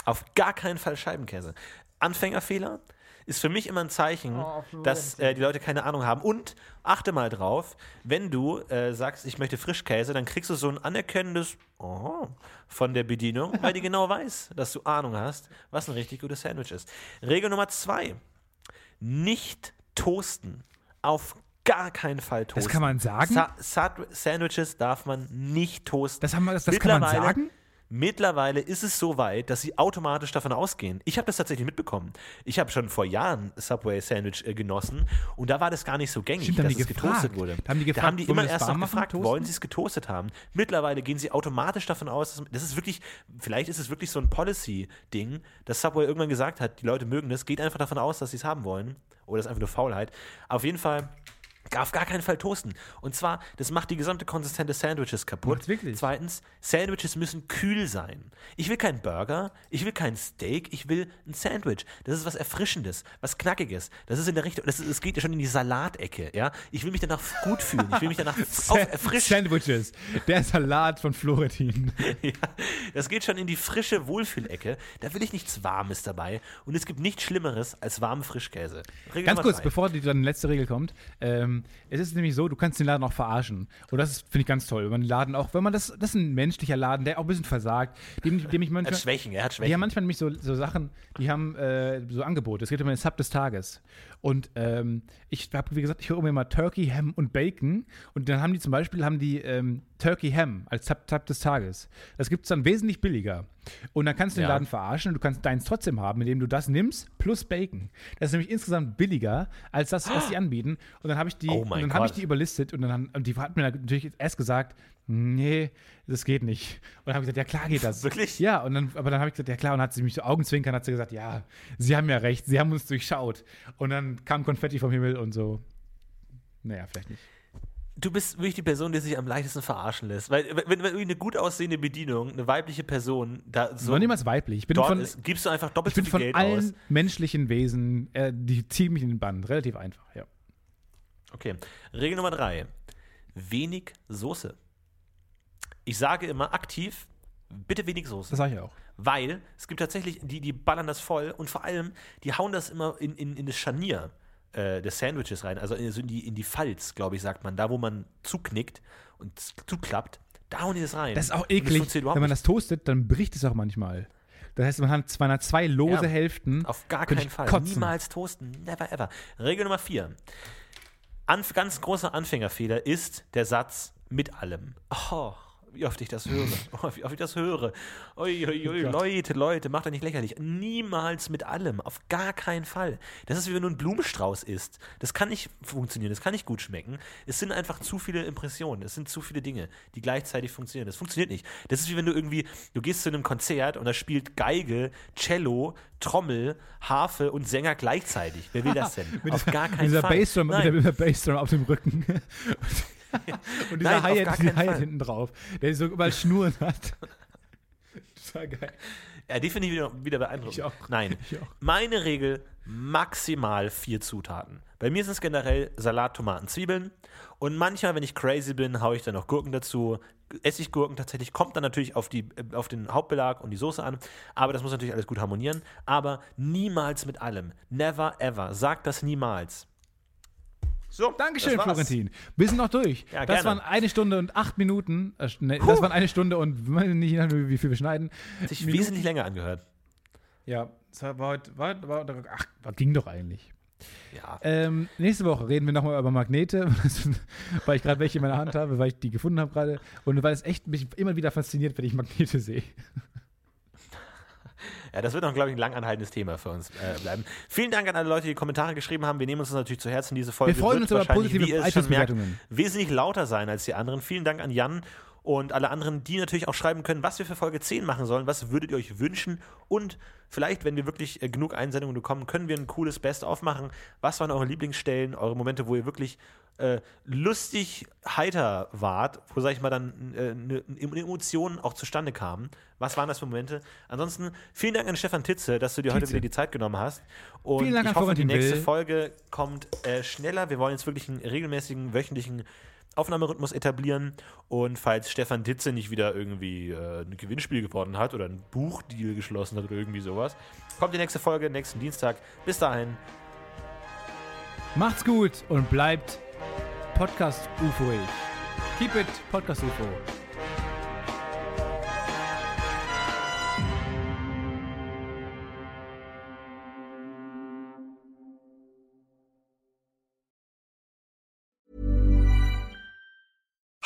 Speaker 2: Auf gar keinen Fall Scheibenkäse. Anfängerfehler ist für mich immer ein Zeichen, dass äh, die Leute keine Ahnung haben. Und achte mal drauf, wenn du äh, sagst, ich möchte Frischkäse, dann kriegst du so ein anerkennendes oh, von der Bedienung, weil die genau weiß, dass du Ahnung hast, was ein richtig gutes Sandwich ist. Regel Nummer zwei: Nicht toasten. Auf gar keinen Fall toasten.
Speaker 1: Das kann man sagen?
Speaker 2: Sa Sa Sandwiches darf man nicht toasten.
Speaker 1: Das, haben wir, das, das kann man
Speaker 2: Mittlerweile-
Speaker 1: sagen?
Speaker 2: Mittlerweile ist es so weit, dass sie automatisch davon ausgehen. Ich habe das tatsächlich mitbekommen. Ich habe schon vor Jahren Subway Sandwich äh, genossen und da war das gar nicht so gängig,
Speaker 1: Stimmt, da
Speaker 2: dass es getoastet
Speaker 1: gefragt.
Speaker 2: wurde.
Speaker 1: Da haben die
Speaker 2: da
Speaker 1: gefragt,
Speaker 2: haben die immer erst noch gefragt,
Speaker 1: toasten?
Speaker 2: wollen sie es getoastet haben. Mittlerweile gehen sie automatisch davon aus, dass, das ist wirklich, vielleicht ist es wirklich so ein Policy-Ding, dass Subway irgendwann gesagt hat, die Leute mögen das, geht einfach davon aus, dass sie es haben wollen. Oder das ist einfach nur Faulheit. Auf jeden Fall auf gar keinen Fall toasten. Und zwar, das macht die gesamte Konsistenz des Sandwiches kaputt.
Speaker 1: Macht's wirklich?
Speaker 2: Zweitens, Sandwiches müssen kühl sein. Ich will keinen Burger, ich will kein Steak, ich will ein Sandwich. Das ist was Erfrischendes, was Knackiges. Das ist in der Richtung, das ist, es geht ja schon in die Salatecke, ja. Ich will mich danach gut fühlen, ich will mich danach erfrischen.
Speaker 1: Sandwiches. Der Salat von Florentin.
Speaker 2: Ja, das geht schon in die frische Wohlfühlecke. Da will ich nichts Warmes dabei. Und es gibt nichts Schlimmeres als warmen Frischkäse. Regel
Speaker 1: Ganz kurz,
Speaker 2: drei.
Speaker 1: bevor die dann letzte Regel kommt. Ähm, es ist nämlich so, du kannst den Laden auch verarschen. Und das finde ich ganz toll. Wenn man den Laden auch, wenn man das, das ist ein menschlicher Laden, der auch ein bisschen versagt, dem, dem ich
Speaker 2: Er
Speaker 1: manchmal.
Speaker 2: hat Schwächen, er hat
Speaker 1: Die
Speaker 2: Schwächen.
Speaker 1: haben manchmal nämlich so, so Sachen, die haben äh, so Angebote. Es geht um den Sub des Tages. Und ähm, ich habe, wie gesagt, ich höre mir mal Turkey, Ham und Bacon. Und dann haben die zum Beispiel haben die ähm, Turkey Ham als Sub, Sub des Tages. Das gibt es dann wesentlich billiger. Und dann kannst du den
Speaker 2: Ja.
Speaker 1: Laden verarschen und du kannst deins trotzdem haben, indem du das nimmst plus Bacon. Das ist nämlich insgesamt billiger als das, was die anbieten. Und dann habe ich die,
Speaker 2: Oh
Speaker 1: dann habe ich die überlistet und dann haben- und die hat mir natürlich erst gesagt, nee, das geht nicht. Und dann habe ich gesagt, ja klar geht das.
Speaker 2: Wirklich?
Speaker 1: Ja, und dann, aber dann habe ich gesagt, ja klar, und hat sie mich so Augenzwinkern, hat sie gesagt, ja, sie haben ja recht, sie haben uns durchschaut. Und dann kam Konfetti vom Himmel und so. Naja, vielleicht nicht.
Speaker 2: Du bist wirklich die Person, die sich am leichtesten verarschen lässt. Weil, wenn, wenn irgendwie eine gut aussehende Bedienung, eine weibliche Person da so
Speaker 1: noch niemals weiblich. Ich bin von,
Speaker 2: ist, gibst du einfach
Speaker 1: ich
Speaker 2: doppelt so
Speaker 1: bin
Speaker 2: viel
Speaker 1: von
Speaker 2: Geld
Speaker 1: allen
Speaker 2: aus.
Speaker 1: menschlichen Wesen, äh, die ziehen mich in den Bann. Relativ einfach, ja.
Speaker 2: Okay. Regel Nummer drei. Wenig Soße. Ich sage immer aktiv, bitte wenig Soße.
Speaker 1: Das sage ich auch.
Speaker 2: Weil es gibt tatsächlich, die, die ballern das voll und vor allem, die hauen das immer in, in, in das Scharnier äh, des Sandwiches rein, also in, so in, die, in die Falz, glaube ich, sagt man, da wo man zuknickt und zuklappt, da hauen die das rein.
Speaker 1: Das ist auch eklig. Wenn man das toastet, dann bricht es auch manchmal. Das heißt, man hat zwar zwei lose
Speaker 2: Ja,
Speaker 1: Hälften.
Speaker 2: Auf gar keinen Fall.
Speaker 1: kotzen.
Speaker 2: Niemals toasten. Never ever. Regel Nummer vier. Anf ganz großer Anfängerfehler ist der Satz mit allem. Oh, wie oft ich das höre. Oh, wie oft ich das höre. Ui, ui, ui,
Speaker 1: Oh.
Speaker 2: Leute, Leute, macht euch nicht lächerlich. Niemals mit allem. Auf gar keinen Fall. Das ist wie wenn du einen Blumenstrauß isst. Das kann nicht funktionieren. Das kann nicht gut schmecken. Es sind einfach zu viele Impressionen. Es sind zu viele Dinge, die gleichzeitig funktionieren. Das funktioniert nicht. Das ist wie wenn du irgendwie, du gehst zu einem Konzert und da spielt Geige, Cello, Trommel, Harfe und Sänger gleichzeitig. Wer will das denn?
Speaker 1: Mit
Speaker 2: auf
Speaker 1: dieser-
Speaker 2: gar
Speaker 1: mit
Speaker 2: keinen
Speaker 1: dieser
Speaker 2: Fall.
Speaker 1: Bassdrum, mit der, mit der Bassdrum auf dem Rücken. Und dieser Hi-Hat
Speaker 2: Fall.
Speaker 1: hinten drauf, der so überall Schnuren hat. Das war geil.
Speaker 2: Ja, die finde ich wieder, wieder beeindruckend.
Speaker 1: Ich auch.
Speaker 2: Nein.
Speaker 1: Ich auch.
Speaker 2: Meine Regel: maximal vier Zutaten. Bei mir sind es generell Salat, Tomaten, Zwiebeln. Und manchmal, wenn ich crazy bin, haue ich dann noch Gurken dazu. Essiggurken tatsächlich kommt dann natürlich auf, die, äh, auf den Hauptbelag und die Soße an. Aber das muss natürlich alles gut harmonieren. Aber niemals mit allem. Never ever. Sag das niemals. So,
Speaker 1: Dankeschön. Florentin. Wir sind noch durch.
Speaker 2: Ja,
Speaker 1: das
Speaker 2: gerne.
Speaker 1: waren eine Stunde und acht Minuten. Äh, ne, das waren eine Stunde und nicht wie viel wir schneiden.
Speaker 2: Hat sich
Speaker 1: Minuten.
Speaker 2: wesentlich länger angehört.
Speaker 1: Ja, das war heute, war, war, ach, ging doch eigentlich.
Speaker 2: Ja.
Speaker 1: Ähm, nächste Woche reden wir nochmal über Magnete, weil ich gerade welche in meiner Hand habe, weil ich die gefunden habe gerade und weil es echt mich immer wieder fasziniert, wenn ich Magnete sehe.
Speaker 2: Ja, das wird noch, glaube ich, ein langanhaltendes Thema für uns äh, bleiben. Vielen Dank an alle Leute, die Kommentare geschrieben haben. Wir nehmen uns das natürlich zu Herzen. Diese Folge
Speaker 1: Wir freuen
Speaker 2: wird
Speaker 1: uns über
Speaker 2: wahrscheinlich,
Speaker 1: positive
Speaker 2: wie ihr es schon merkt, wesentlich lauter sein als die anderen. Vielen Dank an Jan und alle anderen, die natürlich auch schreiben können, was wir für Folge 10 machen sollen. Was würdet ihr euch wünschen? Und vielleicht, wenn wir wirklich äh, genug Einsendungen bekommen, können wir ein cooles Best-of machen. Was waren eure Lieblingsstellen, eure Momente, wo ihr wirklich äh, lustig heiter wart, wo, sag ich mal, dann äh, ne, ne Emotionen auch zustande kamen. Was waren das für Momente? Ansonsten vielen Dank an Stefan Titze, dass du dir heute
Speaker 1: Tietze.
Speaker 2: wieder die Zeit genommen hast. Und
Speaker 1: Vielen Dank
Speaker 2: ich hoffe, die nächste
Speaker 1: Will.
Speaker 2: Folge kommt äh, schneller. Wir wollen jetzt wirklich einen regelmäßigen, wöchentlichen Aufnahmerhythmus etablieren. Und falls Stefan Titze nicht wieder irgendwie äh, ein Gewinnspiel gewonnen hat oder ein Buchdeal geschlossen hat oder irgendwie sowas, kommt die nächste Folge nächsten Dienstag. Bis dahin,
Speaker 1: Macht's gut und bleibt Podcast UFOig. Keep it Podcast UFO.